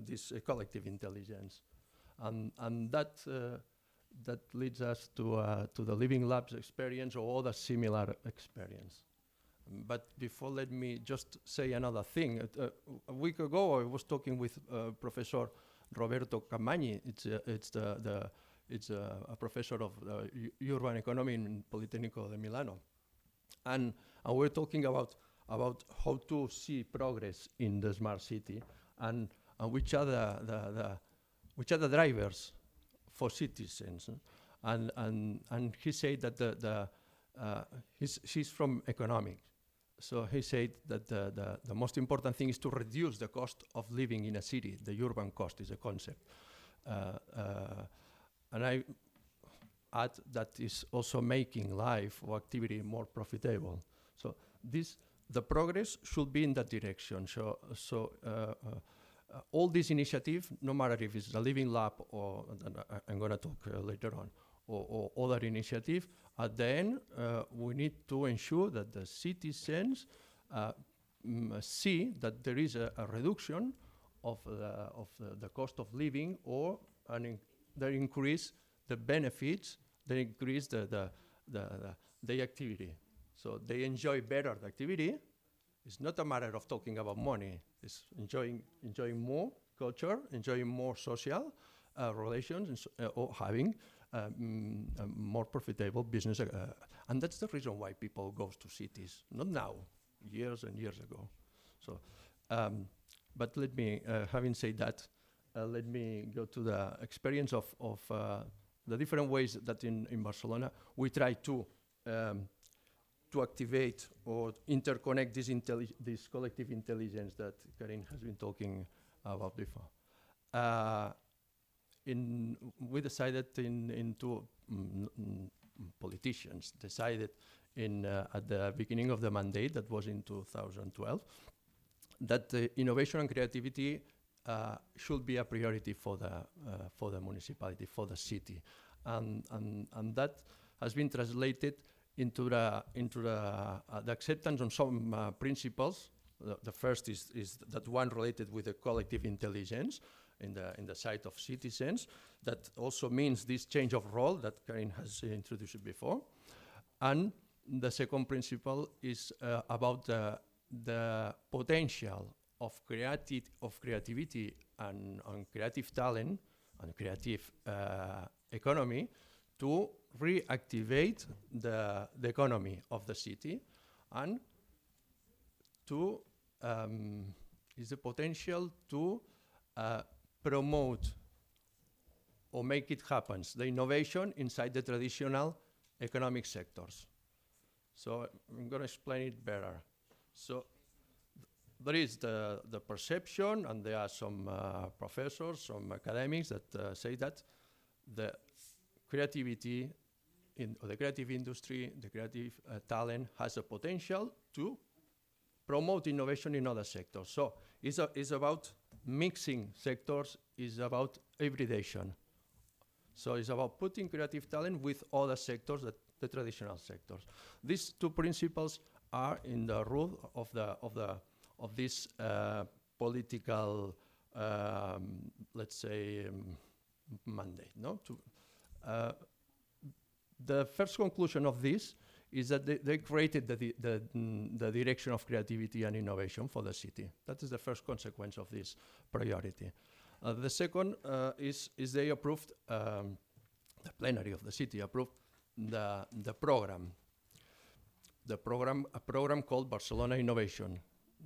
this uh, collective intelligence. And, and that, that leads us to, to the Living Labs experience or other similar experience. But before, let me just say another thing. A week ago, I was talking with Professor Roberto Camagni. It's, it's, the, the, it's uh, a professor of uh, urban economy in Politecnico di Milano. And, and we're talking about, about how to see progress in the smart city and, and which, are the, the, the, which are the drivers for citizens. And, and, and he said that the, the, uh, he's, he's from economics. So he said that the, the, the most important thing is to reduce the cost of living in a city. The urban cost is a concept. Uh, uh, and I add that is also making life or activity more profitable. So this, the progress should be in that direction. So, so uh, uh, uh, all these initiatives, no matter if it's a living lab or I- I'm going to talk uh, later on, or, or other initiative, at the end, uh, we need to ensure that the citizens uh, mm, see that there is a, a reduction of, the, of the, the cost of living or an in, they increase the benefits, they increase the, the, the, the, the activity. So they enjoy better the activity. It's not a matter of talking about money. It's enjoying, enjoying more culture, enjoying more social uh, relations, and uh, or having um, more profitable business. Uh, and that's the reason why people go to cities. Not now, years and years ago. So, um, but let me, uh, having said that, uh, let me go to the experience of, of uh, the different ways that in, in Barcelona we try to um, to activate or interconnect this, this collective intelligence that Karin has been talking about before. Uh, in, we decided in, in two mm, mm, politicians decided in, uh, at the beginning of the mandate, that was in 2012, that uh, innovation and creativity uh, should be a priority for the, uh, for the municipality, for the city. And, and, and that has been translated into the, into the, uh, the acceptance on some uh, principles. The, the first is, is that one related with the collective intelligence in the, in the side of citizens. That also means this change of role that Karin has introduced before. And the second principle is uh, about the, the potential of, creati- of creativity and, and creative talent and creative uh, economy to reactivate the, the economy of the city and to um, is the potential to uh, promote or make it happen the innovation inside the traditional economic sectors. So I'm going to explain it better. So there is the, the perception, and there are some uh, professors, some academics that uh, say that the creativity in the creative industry, the creative uh, talent has a potential to promote innovation in other sectors. So it's, a, it's about mixing sectors, it's about hybridation. So it's about putting creative talent with other sectors, that, the traditional sectors. These two principles are in the root of the of the of this uh, political, um, let's say, um, mandate. No, to, the first conclusion of this is that they, they created the, the, mm, the direction of creativity and innovation for the city. That is the first consequence of this priority. Uh, the second uh, is, is they approved, um, the plenary of the city approved the, the program. The program, a program called Barcelona Innovation.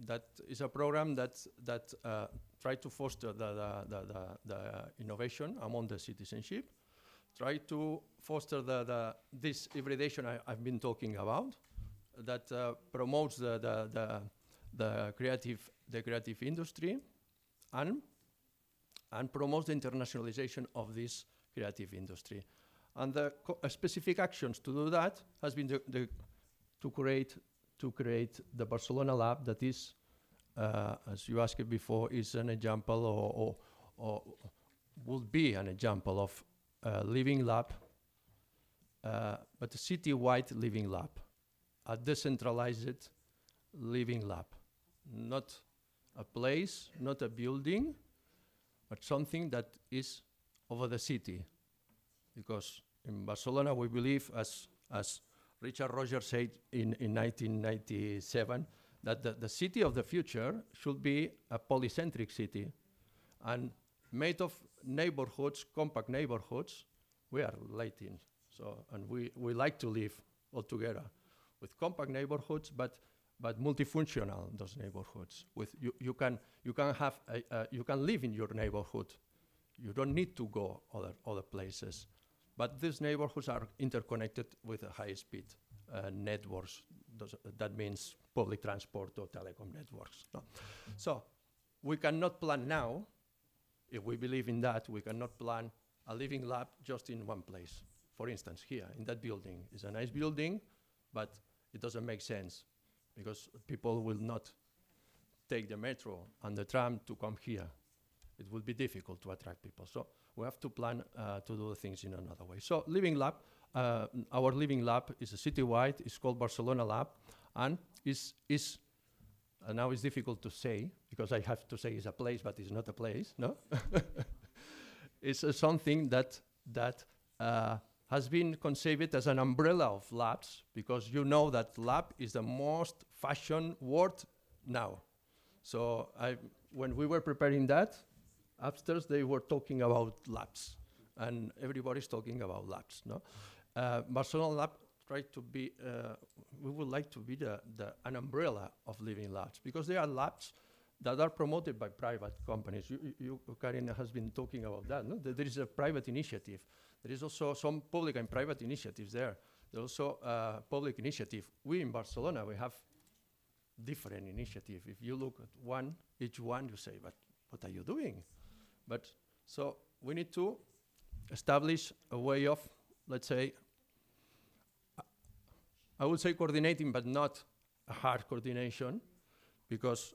That is a program that, that uh, try to foster the, the, the, the, the innovation among the citizenship, try to foster the, the, this hybridization I, I've been talking about, that uh, promotes the, the, the, the creative, the creative industry and, and promotes the internationalization of this creative industry. And the uh, specific actions to do that has been the, the, to create to create the Barcelona lab that is, uh, as you asked before, is an example or, or, or would be an example of living lab, uh, but a city-wide living lab, a decentralized living lab, not a place, not a building, but something that is over the city. Because in Barcelona, we believe, as, as Richard Rogers said in, in 1997, that the, the city of the future should be a polycentric city and made of neighborhoods, compact neighborhoods. We are Latin, so, and we, we like to live all together with compact neighborhoods, but but multifunctional those neighborhoods. With you, you can you can have a, uh, you can live in your neighborhood. You don't need to go other other places, but these neighborhoods are interconnected with a high speed uh, networks. Those, that means public transport or telecom networks. No? So we cannot plan now. If we believe in that, we cannot plan a living lab just in one place. For instance, here in that building is a nice building, but it doesn't make sense because people will not take the metro and the tram to come here. It will be difficult to attract people. So we have to plan uh, to do things in another way. So Living Lab, uh, our Living Lab is a citywide. It's called Barcelona Lab, and is is uh, now it's difficult to say because I have to say it's a place, but it's not a place. No, *laughs* it's uh, something that that uh, has been conceived as an umbrella of labs because you know that lab is the most fashion word now. So I, when we were preparing that, upstairs they were talking about labs, and everybody's talking about labs. No, uh, Barcelona Lab tried to be. Uh, we would like to be the, the an umbrella of living labs because there are labs that are promoted by private companies. You, you, Karin has been talking about that. No? There is a private initiative there is also some public and private initiatives there. There's also uh, public initiative. We in Barcelona, we have different initiative. If you look at one, each one, you say, but what are you doing? But so we need to establish a way of, let's say, I would say coordinating, but not a hard coordination, because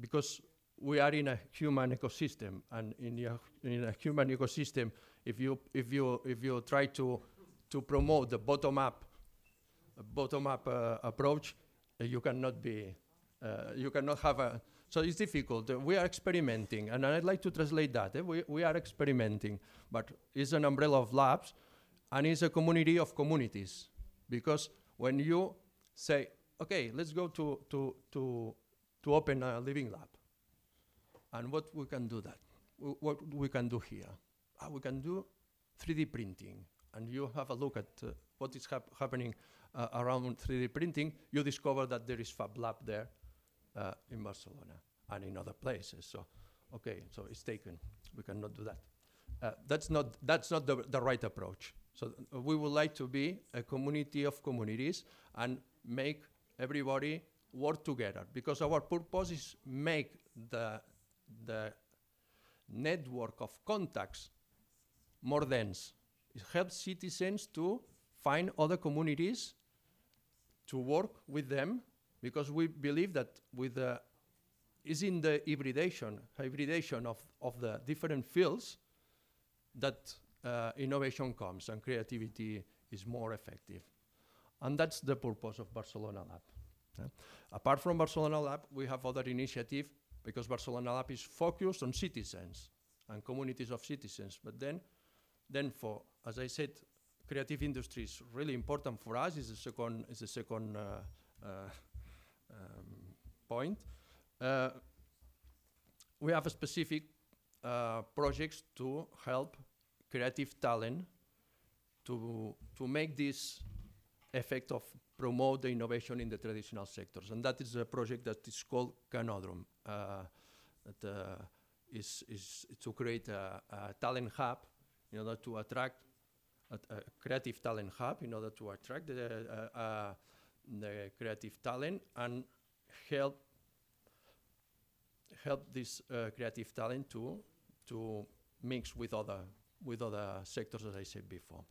because we are in a human ecosystem, and in a, in a human ecosystem, if you if you if you try to to promote the bottom up bottom up uh, approach, uh, you cannot be uh, you cannot have a so it's difficult. We are experimenting, and I'd like to translate that. Eh? We, we are experimenting, but it's an umbrella of labs, and it's a community of communities. Because when you say, okay, let's go to, to, to, to open a living lab, and what we can do that, w what we can do here, uh, we can do 3D printing, and you have a look at uh, what is hap happening uh, around 3D printing, you discover that there is Fab Lab there uh, in Barcelona and in other places. So, okay, so it's taken. We cannot do that. Uh, that's not that's not the, the right approach. So uh, we would like to be a community of communities and make everybody work together because our purpose is make the the network of contacts more dense. It helps citizens to find other communities to work with them because we believe that with the is in the hybridation hybridation of, of the different fields that uh, innovation comes and creativity is more effective. And that's the purpose of Barcelona Lab. Yeah. Apart from Barcelona Lab, we have other initiative because Barcelona Lab is focused on citizens and communities of citizens. But then then for, as I said, creative industry is really important for us, is the second, is the second uh, uh, um, point. Uh, we have specific uh, projects to help creative talent to, to make this effect of promote the innovation in the traditional sectors. And that is a project that is called Canodrum. Uh, that uh, is, is to create a, a talent hub in order to attract a, a creative talent hub, in order to attract the, uh, uh, the creative talent and help help this uh, creative talent to to mix with other with other sectors as I said before.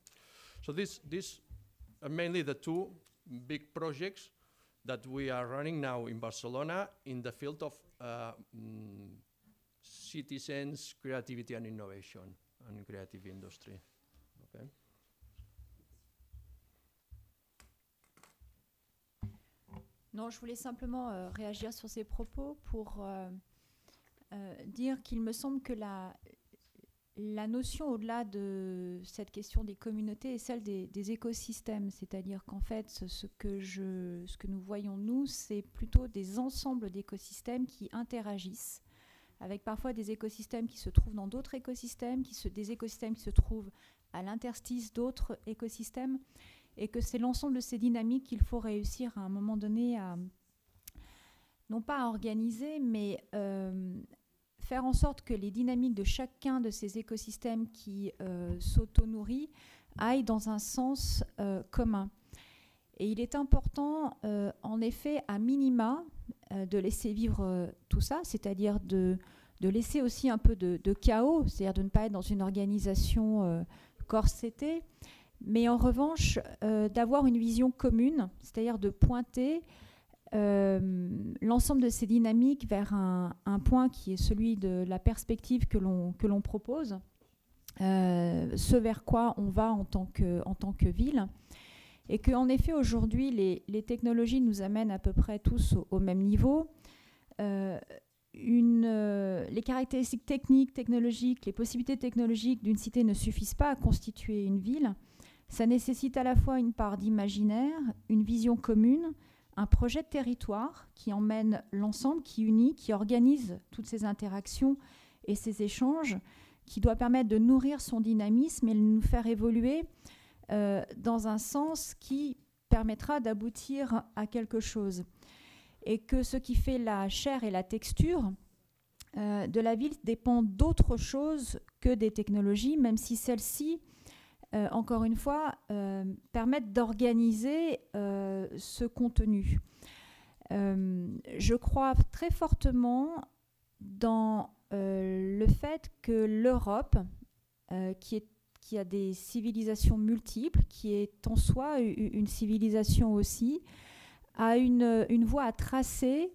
So this these are mainly the two big projects that we are running now in Barcelona in the field of uh, mm, citizens, creativity and innovation and creative industry. Okay. Non, je voulais simplement euh, réagir sur ces propos pour euh, euh, dire qu'il me semble que la, la notion au-delà de cette question des communautés est celle des, écosystèmes. C'est-à-dire qu'en fait, ce, que nous voyons, nous, c'est plutôt des ensembles d'écosystèmes qui interagissent, avec parfois des écosystèmes qui se trouvent dans d'autres écosystèmes, des écosystèmes qui se trouvent à l'interstice d'autres écosystèmes et que c'est l'ensemble de ces dynamiques qu'il faut réussir à un moment donné à, non pas à organiser, mais euh, faire en sorte que les dynamiques de chacun de ces écosystèmes qui euh, s'auto-nourrit aillent dans un sens euh, commun. Et il est important, euh, en effet, à minima, euh, de laisser vivre tout ça, c'est-à-dire de, de laisser aussi un peu de, chaos, c'est-à-dire de ne pas être dans une organisation corsetée, mais en revanche, d'avoir une vision commune, c'est-à-dire de pointer l'ensemble de ces dynamiques vers un, point qui est celui de la perspective que l'on propose, euh, ce vers quoi on va en tant que, en tant que ville. Et qu'en effet, aujourd'hui, les, les technologies nous amènent à peu près tous au, même niveau. Euh, une, euh, les caractéristiques techniques, technologiques, les possibilités technologiques d'une cité ne suffisent pas à constituer une ville. Ça nécessite à la fois une part d'imaginaire, une vision commune, un projet de territoire qui emmène l'ensemble, qui unit, qui organise toutes ces interactions et ces échanges, qui doit permettre de nourrir son dynamisme et de nous faire évoluer euh, dans un sens qui permettra d'aboutir à quelque chose. Et que ce qui fait la chair et la texture euh, de la ville dépend d'autre chose que des technologies, même si celles-ci euh, encore une fois, euh, permettent d'organiser euh, ce contenu. Je crois très fortement dans le fait que l'Europe, qui, a des civilisations multiples, qui est en soi une civilisation aussi, a une, voie à tracer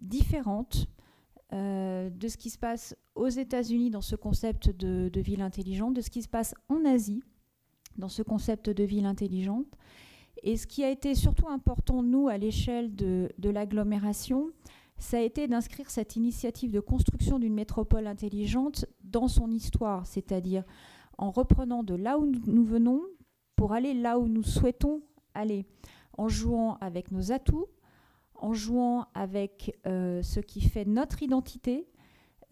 différente euh, de ce qui se passe aux États-Unis dans ce concept de, ville intelligente, de ce qui se passe en Asie dans ce concept de ville intelligente. Et ce qui a été surtout important, nous, à l'échelle de, de l'agglomération, ça a été d'inscrire cette initiative de construction d'une métropole intelligente dans son histoire, c'est-à-dire en reprenant de là où nous venons pour aller là où nous souhaitons aller, en jouant avec nos atouts, en jouant avec euh, ce qui fait notre identité,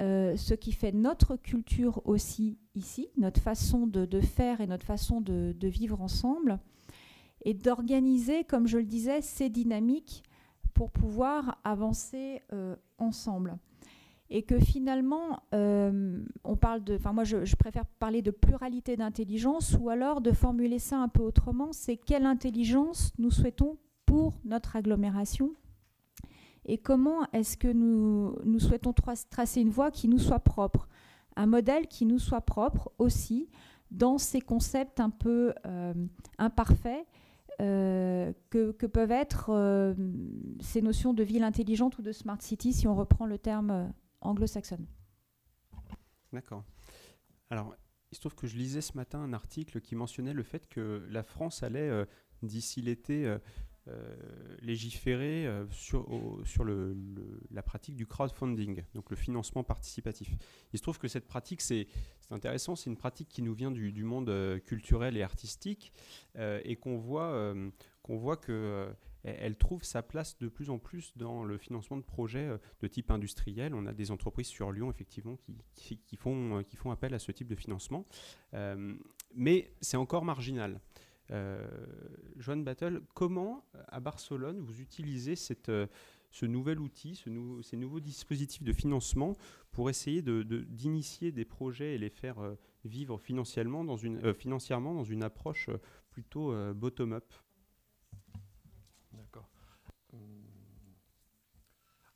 euh, ce qui fait notre culture aussi ici, notre façon de, faire et notre façon de, vivre ensemble, et d'organiser, comme je le disais, ces dynamiques pour pouvoir avancer euh, ensemble. Et que finalement, on parle de, enfin moi je, je préfère parler de pluralité d'intelligence ou alors de formuler ça un peu autrement, c'est quelle intelligence nous souhaitons pour notre agglomération et comment est-ce que nous, nous souhaitons tra- tracer une voie qui nous soit propre, un modèle qui nous soit propre aussi dans ces concepts un peu euh, imparfaits euh, que, peuvent être euh, ces notions de ville intelligente ou de smart city si on reprend le terme anglo-saxonne. D'accord. Alors, il se trouve que je lisais ce matin un article qui mentionnait le fait que la France allait, d'ici l'été, légiférer euh, sur, sur le- la pratique du crowdfunding, donc le financement participatif. Il se trouve que cette pratique, c'est intéressant, c'est une pratique qui nous vient du, du monde euh, culturel et artistique euh, et qu'on voit, euh, qu'on voit que euh, elle trouve sa place de plus en plus dans le financement de projets euh, de type industriel. On a des entreprises sur Lyon, effectivement, qui, qui- font, euh, qui font appel à ce type de financement. Euh, mais c'est encore marginal. Euh, Joanne Battle, comment, euh, à Barcelone, vous utilisez euh, ce nouvel outil, ce ces nouveaux dispositifs de financement pour essayer d'initier des projets et les faire vivre financièrement dans une, approche plutôt bottom-up? D'accord. Hum,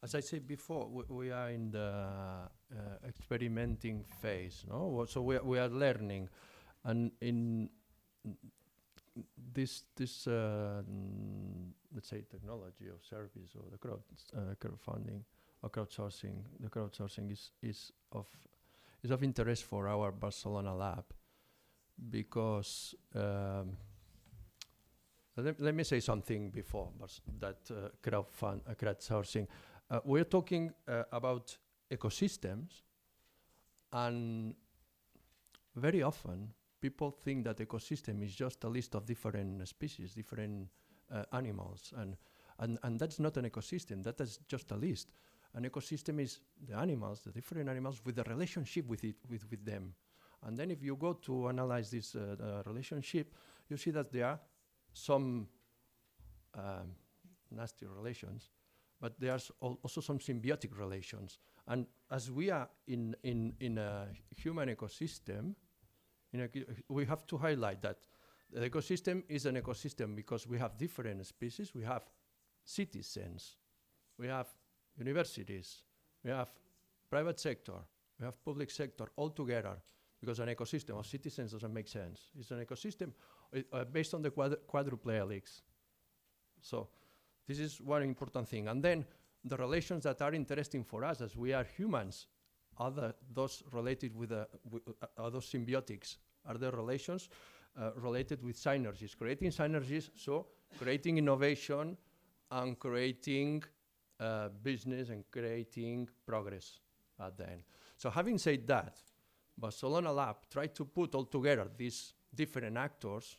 as I said before, we, are in the uh, experimenting phase, So we are, learning, this this uh, mm, let's say technology or service or the crowd uh, crowdfunding or crowdsourcing, the crowdsourcing is is of is of interest for our Barcelona lab because. Um, let, let me say something before that uh, crowdfund, uh, crowdsourcing. Uh, we're talking uh, about ecosystems, and very often people think that ecosystem is just a list of different species, different uh, animals, and, and and that's not an ecosystem. That is just a list. An ecosystem is the animals, the different animals, with the relationship with it, with with them. And then if you go to analyze this uh, uh, relationship, you see that there are some um, nasty relations, but there's al- also some symbiotic relations. And as we are in, in, in a human ecosystem, we have to highlight that the ecosystem is an ecosystem because we have different species. We have citizens, we have universities, we have private sector, we have public sector all together because an ecosystem of citizens doesn't make sense. It's an ecosystem uh, uh, based on the quad- quadruple helix. So this is one important thing. And then the relations that are interesting for us as we are humans the, those related with, the, wi- uh, are symbiotics, are the relations uh, related with synergies, creating synergies, so creating innovation and creating uh, business and creating progress at the end. So having said that, Barcelona Lab tried to put all together these different actors,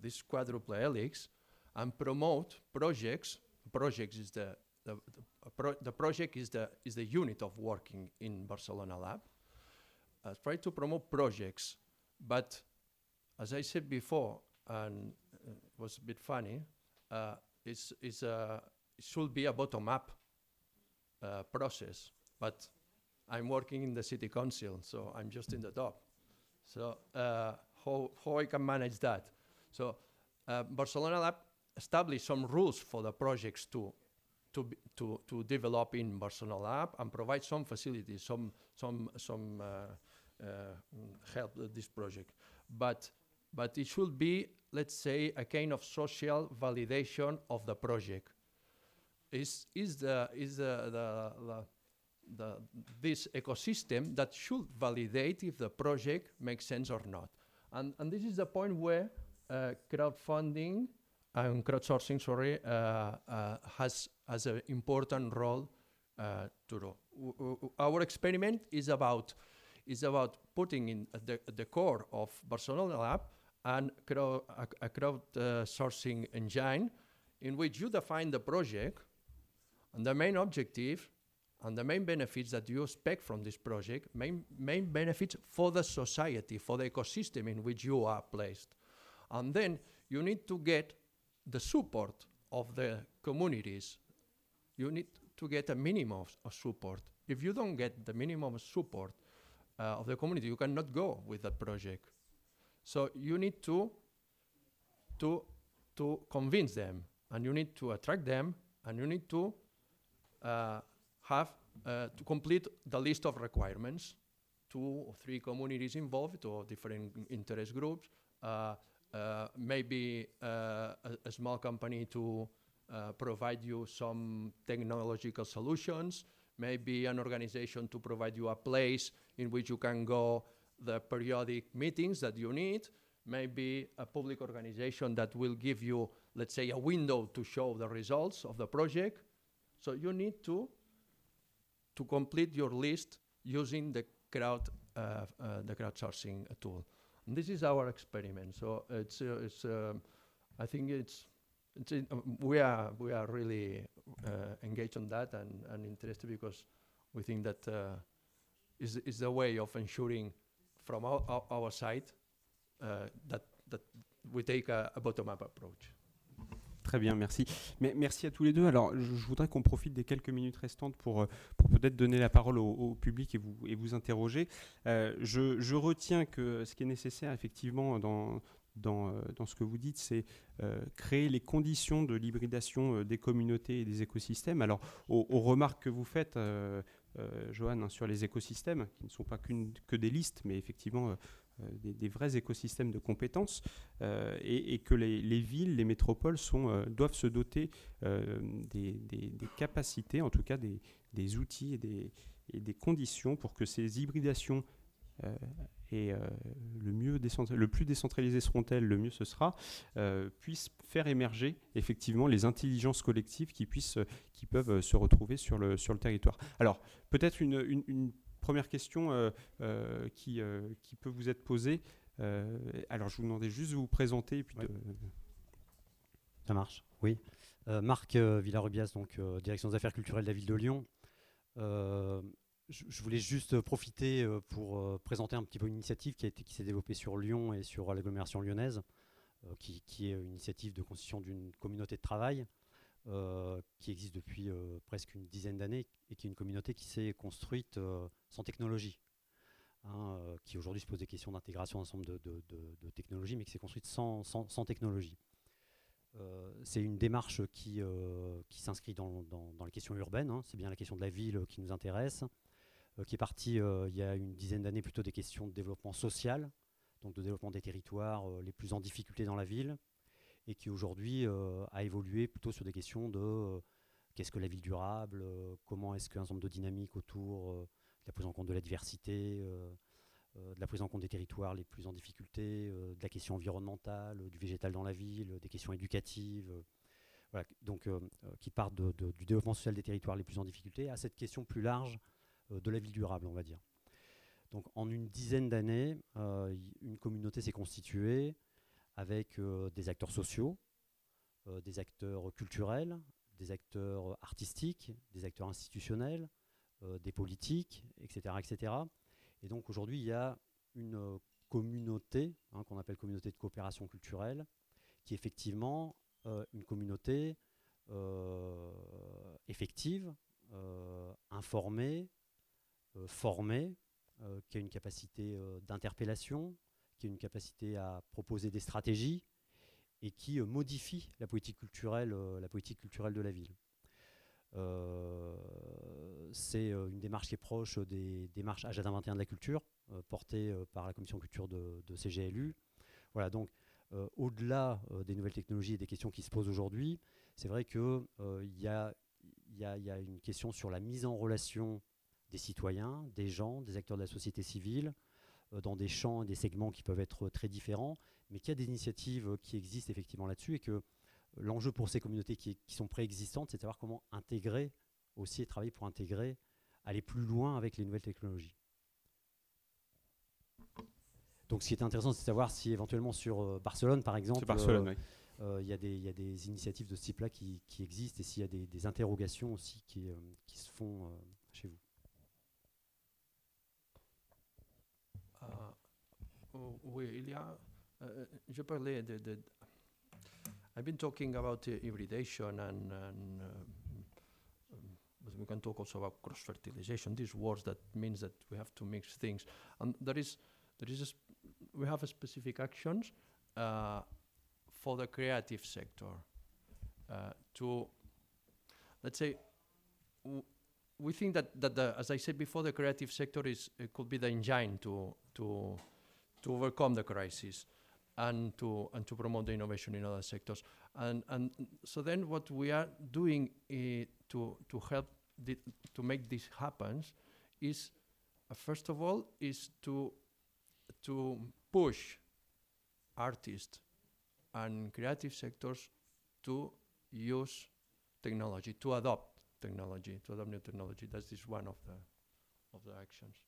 this quadruple helix, and promote projects. Projects is the the, the, pro- the project is the is the unit of working in Barcelona Lab. Uh, try to promote projects, but as I said before, and uh, it was a bit funny, uh, it's, it's a, it should be a bottom-up uh, process, but I'm working in the city council, so I'm just in the top. So uh, how, how I can manage that? So uh, Barcelona Lab established some rules for the projects to, to, to, to develop in Barcelona Lab and provide some facilities, some, some, some uh, uh, help this project. But, but it should be, let's say, a kind of social validation of the project. Is, is, the, is the, the, the, the, this ecosystem that should validate if the project makes sense or not. And, and this is the point where uh, crowdfunding and crowdsourcing, sorry, uh, uh, has, has an important role uh, to do. Our experiment is about, is about putting in the, the core of Barcelona Lab and crowd, a, a crowdsourcing engine in which you define the project and the main objective and the main benefits that you expect from this project, main, main benefits for the society, for the ecosystem in which you are placed. And then you need to get the support of the communities. You need to get a minimum of, support. If you don't get the minimum of support uh, of the community, you cannot go with that project. So you need to, to, to convince them, and you need to attract them, and you need to uh, have uh, to complete the list of requirements. Two or three communities involved or different interest groups. Uh, maybe uh, a, a small company to uh, provide you some technological solutions. Maybe an organization to provide you a place in which you can go the periodic meetings that you need. Maybe a public organization that will give you, let's say, a window to show the results of the project. So you need to to complete your list using the crowd uh, uh, the crowdsourcing tool. This is our experiment. So it's uh, it's um, I think it's, it's in, um, we are we are really uh, engaged on that and, and interested because we think that uh, is is the way of ensuring from our, our, our side uh, that that we take a, a bottom-up approach. Très bien, merci. Merci à tous les deux. Alors, je, voudrais qu'on profite des quelques minutes restantes pour, euh, peut-être donner la parole au, public et vous, interroger. Euh, je, retiens que ce qui est nécessaire, effectivement, dans, dans, ce que vous dites, c'est créer les conditions de l'hybridation des communautés et des écosystèmes. Alors, aux, remarques que vous faites, Johan, hein, sur les écosystèmes, qui ne sont pas que des listes, mais effectivement euh, des, vrais écosystèmes de compétences euh, et, que les, villes, les métropoles sont, euh, doivent se doter des, capacités, en tout cas des, outils et des, conditions pour que ces hybridations et le, mieux le plus décentralisé seront-elles, le mieux ce sera, puissent faire émerger effectivement les intelligences collectives qui, puissent, qui peuvent se retrouver sur le, sur le territoire. Alors, peut-être une première question euh, euh, qui, euh, qui, peut vous être posée. alors, je vous demandais juste de vous présenter. Et puis Ça marche, oui. Marc Villarubias, donc direction des affaires culturelles de la ville de Lyon. Je, voulais juste profiter pour présenter un petit peu une initiative qui, qui s'est développée sur Lyon et sur l'agglomération lyonnaise, qui, qui, est une initiative de constitution d'une communauté de travail euh, qui existe depuis euh, presque une dizaine d'années et qui est une communauté qui s'est construite euh, sans technologie. Hein, qui aujourd'hui se pose des questions d'intégration d'un ensemble de, technologies, mais qui s'est construite sans, technologie. c'est une démarche qui, qui s'inscrit dans, dans, les questions urbaines, hein. c'est bien la question de la ville qui nous intéresse, qui est partie il y a une dizaine d'années plutôt des questions de développement social, donc de développement des territoires les plus en difficulté dans la ville, et qui aujourd'hui euh, a évolué plutôt sur des questions de euh, qu'est-ce que la ville durable, euh, comment est-ce qu'un ensemble de dynamiques autour de la prise en compte de la diversité, de la prise en compte des territoires les plus en difficulté, de la question environnementale, du végétal dans la ville, des questions éducatives, voilà, donc qui partent du développement social des territoires les plus en difficulté à cette question plus large de la ville durable, on va dire. Donc en une dizaine d'années, une communauté s'est constituée avec euh, des acteurs sociaux, euh, des acteurs culturels, des acteurs artistiques, des acteurs institutionnels, euh, des politiques, etc., etc. Et donc aujourd'hui, il y a une communauté, hein, qu'on appelle communauté de coopération culturelle, qui est effectivement une communauté effective, informée, formée, qui a une capacité d'interpellation, qui a une capacité à proposer des stratégies et qui euh, modifie la politique culturelle, euh, la politique culturelle de la ville. Euh, c'est une démarche qui est proche des démarches Agenda 21 de la culture, portée par la commission culture de, CGLU. Voilà, donc au-delà des nouvelles technologies et des questions qui se posent aujourd'hui, c'est vrai qu'il y, a, y, a, une question sur la mise en relation des citoyens, des gens, des acteurs de la société civile, euh, dans des champs et des segments qui peuvent être très différents, mais qu'il y a des initiatives qui existent effectivement là-dessus et que l'enjeu pour ces communautés qui, sont préexistantes, c'est de savoir comment intégrer aussi et travailler pour intégrer, aller plus loin avec les nouvelles technologies. Donc ce qui est intéressant, c'est de savoir si éventuellement sur euh, Barcelone, par exemple, euh, il y, a des initiatives de ce type-là qui, existent et s'il y a des, interrogations aussi qui, se font chez vous. Oh, oui, il y a, je parlais de, de, I've been talking about uh, hybridation and, and uh, but we can talk also about cross-fertilization, these words that means that we have to mix things. And there is, there is we have a specific actions uh, for the creative sector. Uh, to, let's say, we think that, that the, as I said before, the creative sector is could be the engine to to to overcome the crisis and to and to promote the innovation in other sectors. And and so then what we are doing uh, to to help to make this happen is uh, first of all is to to push artists and creative sectors to use technology, to adopt technology, to adopt new technology. That is one of the of the actions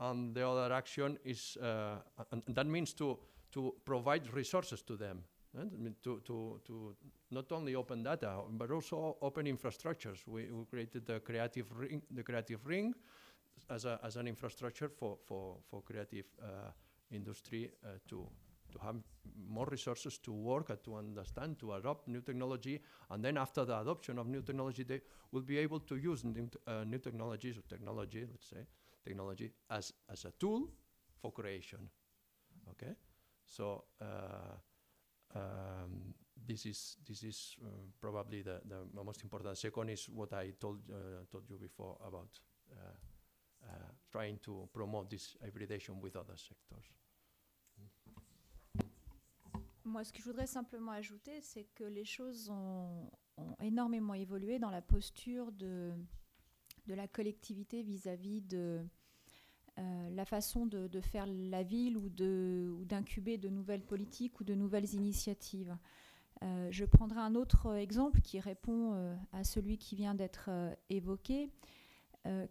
and the other action is, uh, and that means to, to provide resources to them, mean to, to, to not only open data, but also open infrastructures. We, we created the creative ring, the creative ring as, a, as an infrastructure for, for, for creative uh, industry uh, to, to have more resources to work, uh, to understand, to adopt new technology, and then after the adoption of new technology, they will be able to use new, uh, new technologies or technology, let's say, technology as, as a tool for creation. Okay? So um, this is this is uh, probably the, the most important. Second is what I told uh, told you before about uh, trying to promote this hybridation with other sectors. Moi, ce que je voudrais simplement ajouter, c'est que les choses ont, ont, énormément évolué dans la posture de, de la collectivité vis-à-vis de euh, la façon de, faire la ville ou d'incuber de, nouvelles politiques ou de nouvelles initiatives. Euh, je prendrai un autre exemple qui répond euh, à celui qui vient d'être évoqué,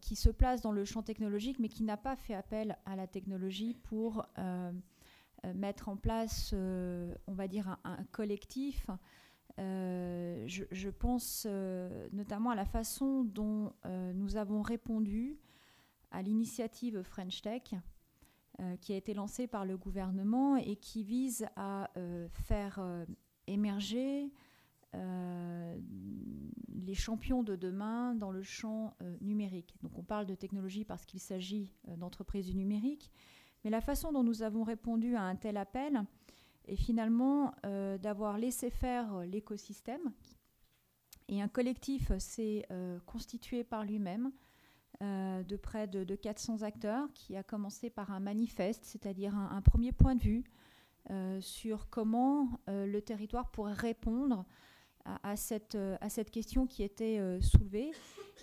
qui se place dans le champ technologique, mais qui n'a pas fait appel à la technologie pour mettre en place, on va dire, un, collectif. Je, pense notamment à la façon dont nous avons répondu à l'initiative French Tech, qui a été lancée par le gouvernement et qui vise à faire émerger euh, les champions de demain dans le champ euh, numérique. Donc on parle de technologie parce qu'il s'agit euh, d'entreprises du numérique, mais la façon dont nous avons répondu à un tel appel est finalement d'avoir laissé faire l'écosystème. Et un collectif s'est constitué par lui-même de près de, 400 acteurs qui a commencé par un manifeste, c'est-à-dire un, premier point de vue euh, sur comment euh, le territoire pourrait répondre à, cette, euh, à cette question qui était soulevée.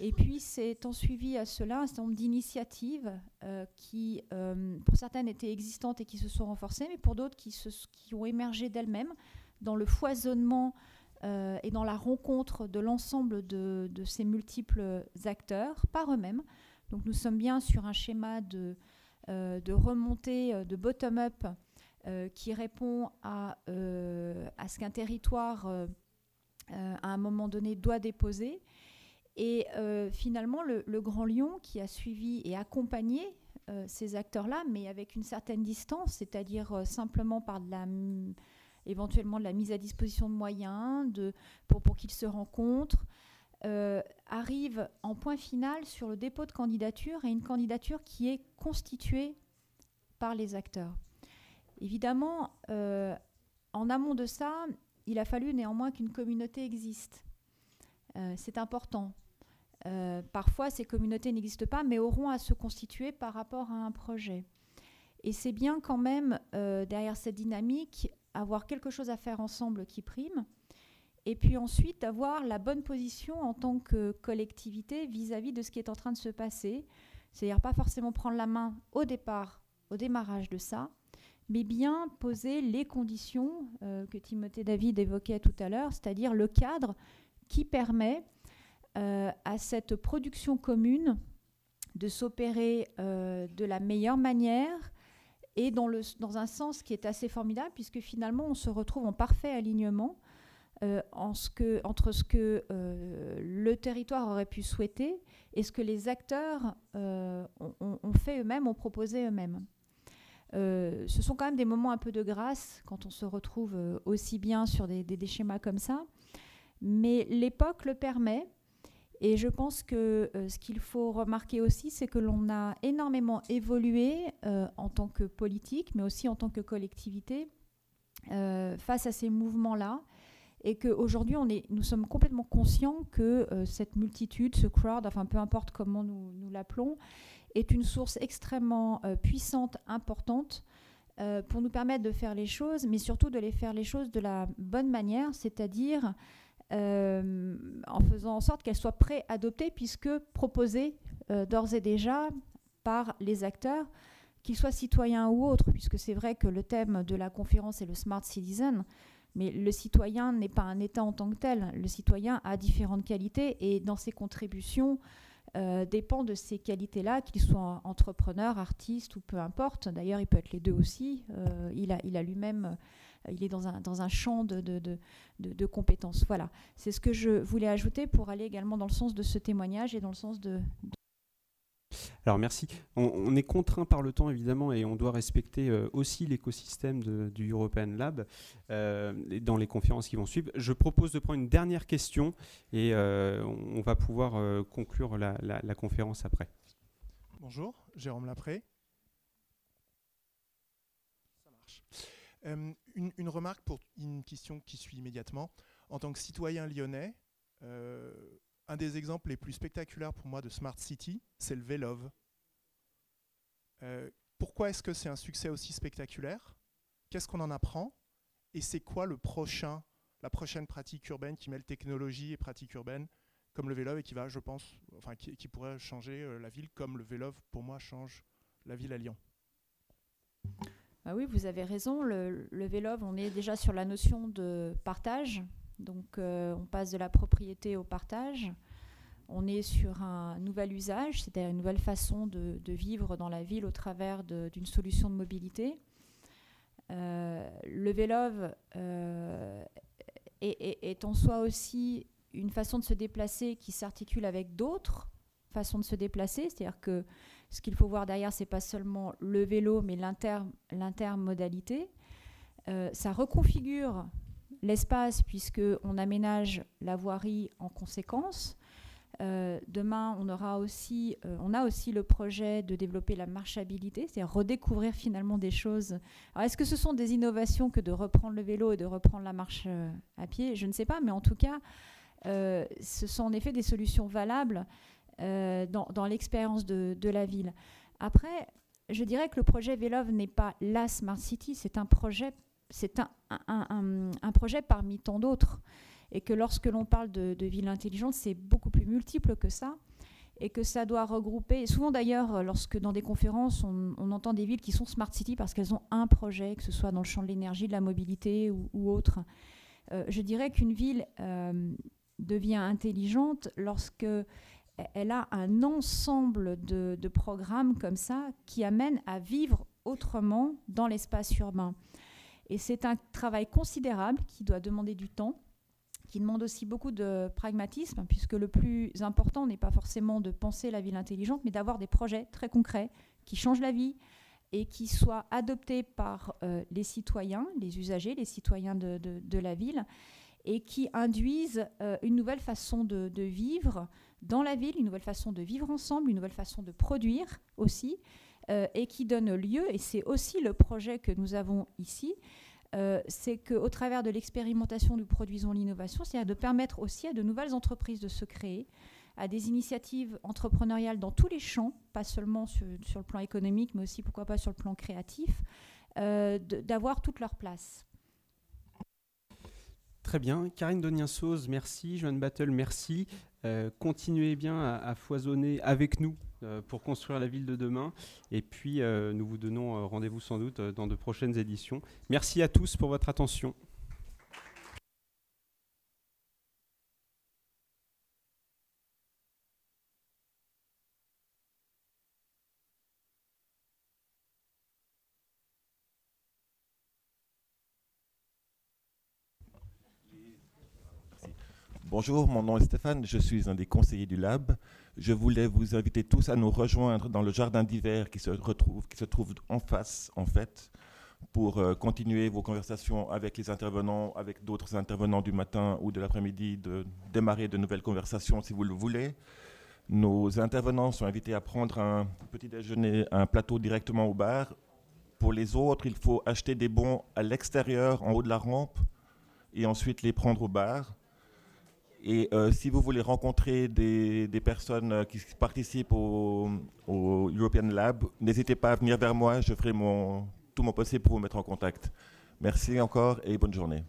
Et puis, c'est en suivi à cela un certain nombre d'initiatives qui, pour certaines, étaient existantes et qui se sont renforcées, mais pour d'autres, qui, qui ont émergé d'elles-mêmes dans le foisonnement et dans la rencontre de l'ensemble de, ces multiples acteurs par eux-mêmes. Donc nous sommes bien sur un schéma de, de remontée, de bottom-up euh, qui répond à, euh, à ce qu'un territoire, euh, à un moment donné, doit déposer. Et finalement, le, Grand Lyon, qui a suivi et accompagné ces acteurs-là, mais avec une certaine distance, c'est-à-dire simplement par de la éventuellement de la mise à disposition de moyens pour, qu'ils se rencontrent, arrive en point final sur le dépôt de candidature et une candidature qui est constituée par les acteurs. Évidemment, euh, en amont de ça, il a fallu néanmoins qu'une communauté existe. Euh, c'est important. Euh, parfois, ces communautés n'existent pas, mais auront à se constituer par rapport à un projet. Et c'est bien quand même, derrière cette dynamique, avoir quelque chose à faire ensemble qui prime, et puis ensuite avoir la bonne position en tant que collectivité vis-à-vis -vis de ce qui est en train de se passer. C'est-à-dire pas forcément prendre la main au départ, au démarrage de ça, mais bien poser les conditions euh, que Timothée David évoquait tout à l'heure, c'est-à-dire le cadre qui permet euh, à cette production commune de s'opérer euh, de la meilleure manière et dans, un sens qui est assez formidable, puisque finalement on se retrouve en parfait alignement que, entre ce que le territoire aurait pu souhaiter et ce que les acteurs ont, ont fait eux-mêmes, ont proposé eux-mêmes. Euh, ce sont quand même des moments un peu de grâce quand on se retrouve euh, aussi bien sur des, schémas comme ça. Mais l'époque le permet. Et je pense que euh, ce qu'il faut remarquer aussi, c'est que l'on a énormément évolué en tant que politique, mais aussi en tant que collectivité, face à ces mouvements-là. Et qu'aujourd'hui, nous sommes complètement conscients que cette multitude, ce crowd, enfin peu importe comment nous, l'appelons, est une source extrêmement euh, puissante, importante, euh, pour nous permettre de faire les choses, mais surtout de les faire les choses de la bonne manière, c'est-à-dire euh, en faisant en sorte qu'elles soient préadoptées, puisque proposées d'ores et déjà par les acteurs, qu'ils soient citoyens ou autres, puisque c'est vrai que le thème de la conférence est le Smart Citizen, mais le citoyen n'est pas un État en tant que tel. Le citoyen a différentes qualités et dans ses contributions, euh, dépend de ces qualités-là, qu'il soit entrepreneur, artiste ou peu importe. D'ailleurs, il peut être les deux aussi. Euh, il a, il a lui-même, euh, il est dans un, dans un champ de, de, de, de compétences. Voilà, c'est ce que je voulais ajouter pour aller également dans le sens de ce témoignage et dans le sens de, alors merci. On, est contraint par le temps évidemment et on doit respecter euh, aussi l'écosystème du European Lab euh, dans les conférences qui vont suivre. Je propose de prendre une dernière question et euh, on va pouvoir conclure la, la, conférence après. Bonjour, Jérôme Lapré. Ça marche. Euh, une, remarque pour une question qui suit immédiatement. En tant que citoyen lyonnais, euh, un des exemples les plus spectaculaires pour moi de Smart City, c'est le Vélove. Euh, pourquoi est-ce que c'est un succès aussi spectaculaire? Qu'est-ce qu'on en apprend? Et c'est quoi le prochain, la prochaine pratique urbaine qui mêle technologie et pratique urbaine comme le Vélove et qui va, je pense, enfin qui, pourrait changer la ville comme le Vélove pour moi change la ville à Lyon? Ah oui, vous avez raison. Le, Vélove, on est déjà sur la notion de partage. Donc, euh, on passe de la propriété au partage. On est sur un nouvel usage, c'est-à-dire une nouvelle façon de, vivre dans la ville au travers d'une solution de mobilité. Euh, le Vélove euh, est, est, en soi aussi une façon de se déplacer qui s'articule avec d'autres façons de se déplacer, c'est-à-dire que ce qu'il faut voir derrière, c'est pas seulement le vélo, mais l'intermodalité. Euh, ça reconfigure l'espace puisqu'on aménage la voirie en conséquence. Euh, demain, on, aura aussi, euh, on a aussi le projet de développer la marchabilité, c'est-à-dire redécouvrir finalement des choses. est-ce que ce sont des innovations que de reprendre le vélo et de reprendre la marche à pied? Je ne sais pas, mais en tout cas, ce sont en effet des solutions valables euh, dans, l'expérience de, la ville. Après, je dirais que le projet Vélove n'est pas la Smart City, c'est un projet, c'est un, projet parmi tant d'autres. Et que lorsque l'on parle de, ville intelligente, c'est beaucoup plus multiple que ça. Et que ça doit regrouper. Souvent d'ailleurs, lorsque dans des conférences, on, entend des villes qui sont Smart City parce qu'elles ont un projet, que ce soit dans le champ de l'énergie, de la mobilité ou, autre. Euh, je dirais qu'une ville euh, devient intelligente lorsque elle a un ensemble de, programmes comme ça qui amènent à vivre autrement dans l'espace urbain. Et c'est un travail considérable qui doit demander du temps, qui demande aussi beaucoup de pragmatisme, puisque le plus important n'est pas forcément de penser la ville intelligente, mais d'avoir des projets très concrets qui changent la vie et qui soient adoptés par euh, les citoyens, les usagers, les citoyens de, la ville, et qui induisent euh, une nouvelle façon de, vivre, dans la ville, une nouvelle façon de vivre ensemble, une nouvelle façon de produire aussi, euh, et qui donne lieu, et c'est aussi le projet que nous avons ici, euh, c'est qu'au travers de l'expérimentation, nous produisons l'innovation, c'est-à-dire de permettre aussi à de nouvelles entreprises de se créer, à des initiatives entrepreneuriales dans tous les champs, pas seulement sur, le plan économique, mais aussi pourquoi pas sur le plan créatif, euh, d'avoir toute leur place. Très bien. Karine Donien-Sauze, merci. Joanne Battle, merci. Euh, continuez bien à, foisonner avec nous euh, pour construire la ville de demain. Et puis, euh, nous vous donnons rendez-vous sans doute dans de prochaines éditions. Merci à tous pour votre attention. Bonjour, mon nom est Stéphane, je suis un des conseillers du Lab. Je voulais vous inviter tous à nous rejoindre dans le jardin d'hiver qui se retrouve, qui se trouve en face, en fait, pour euh, continuer vos conversations avec les intervenants, avec d'autres intervenants du matin ou de l'après-midi, de démarrer de nouvelles conversations si vous le voulez. Nos intervenants sont invités à prendre un petit déjeuner, un plateau directement au bar. Pour les autres, il faut acheter des bons à l'extérieur, en haut de la rampe, et ensuite les prendre au bar. Et euh, si vous voulez rencontrer des, personnes euh, qui participent au, European Lab, n'hésitez pas à venir vers moi, je ferai tout mon possible pour vous mettre en contact. Merci encore et bonne journée.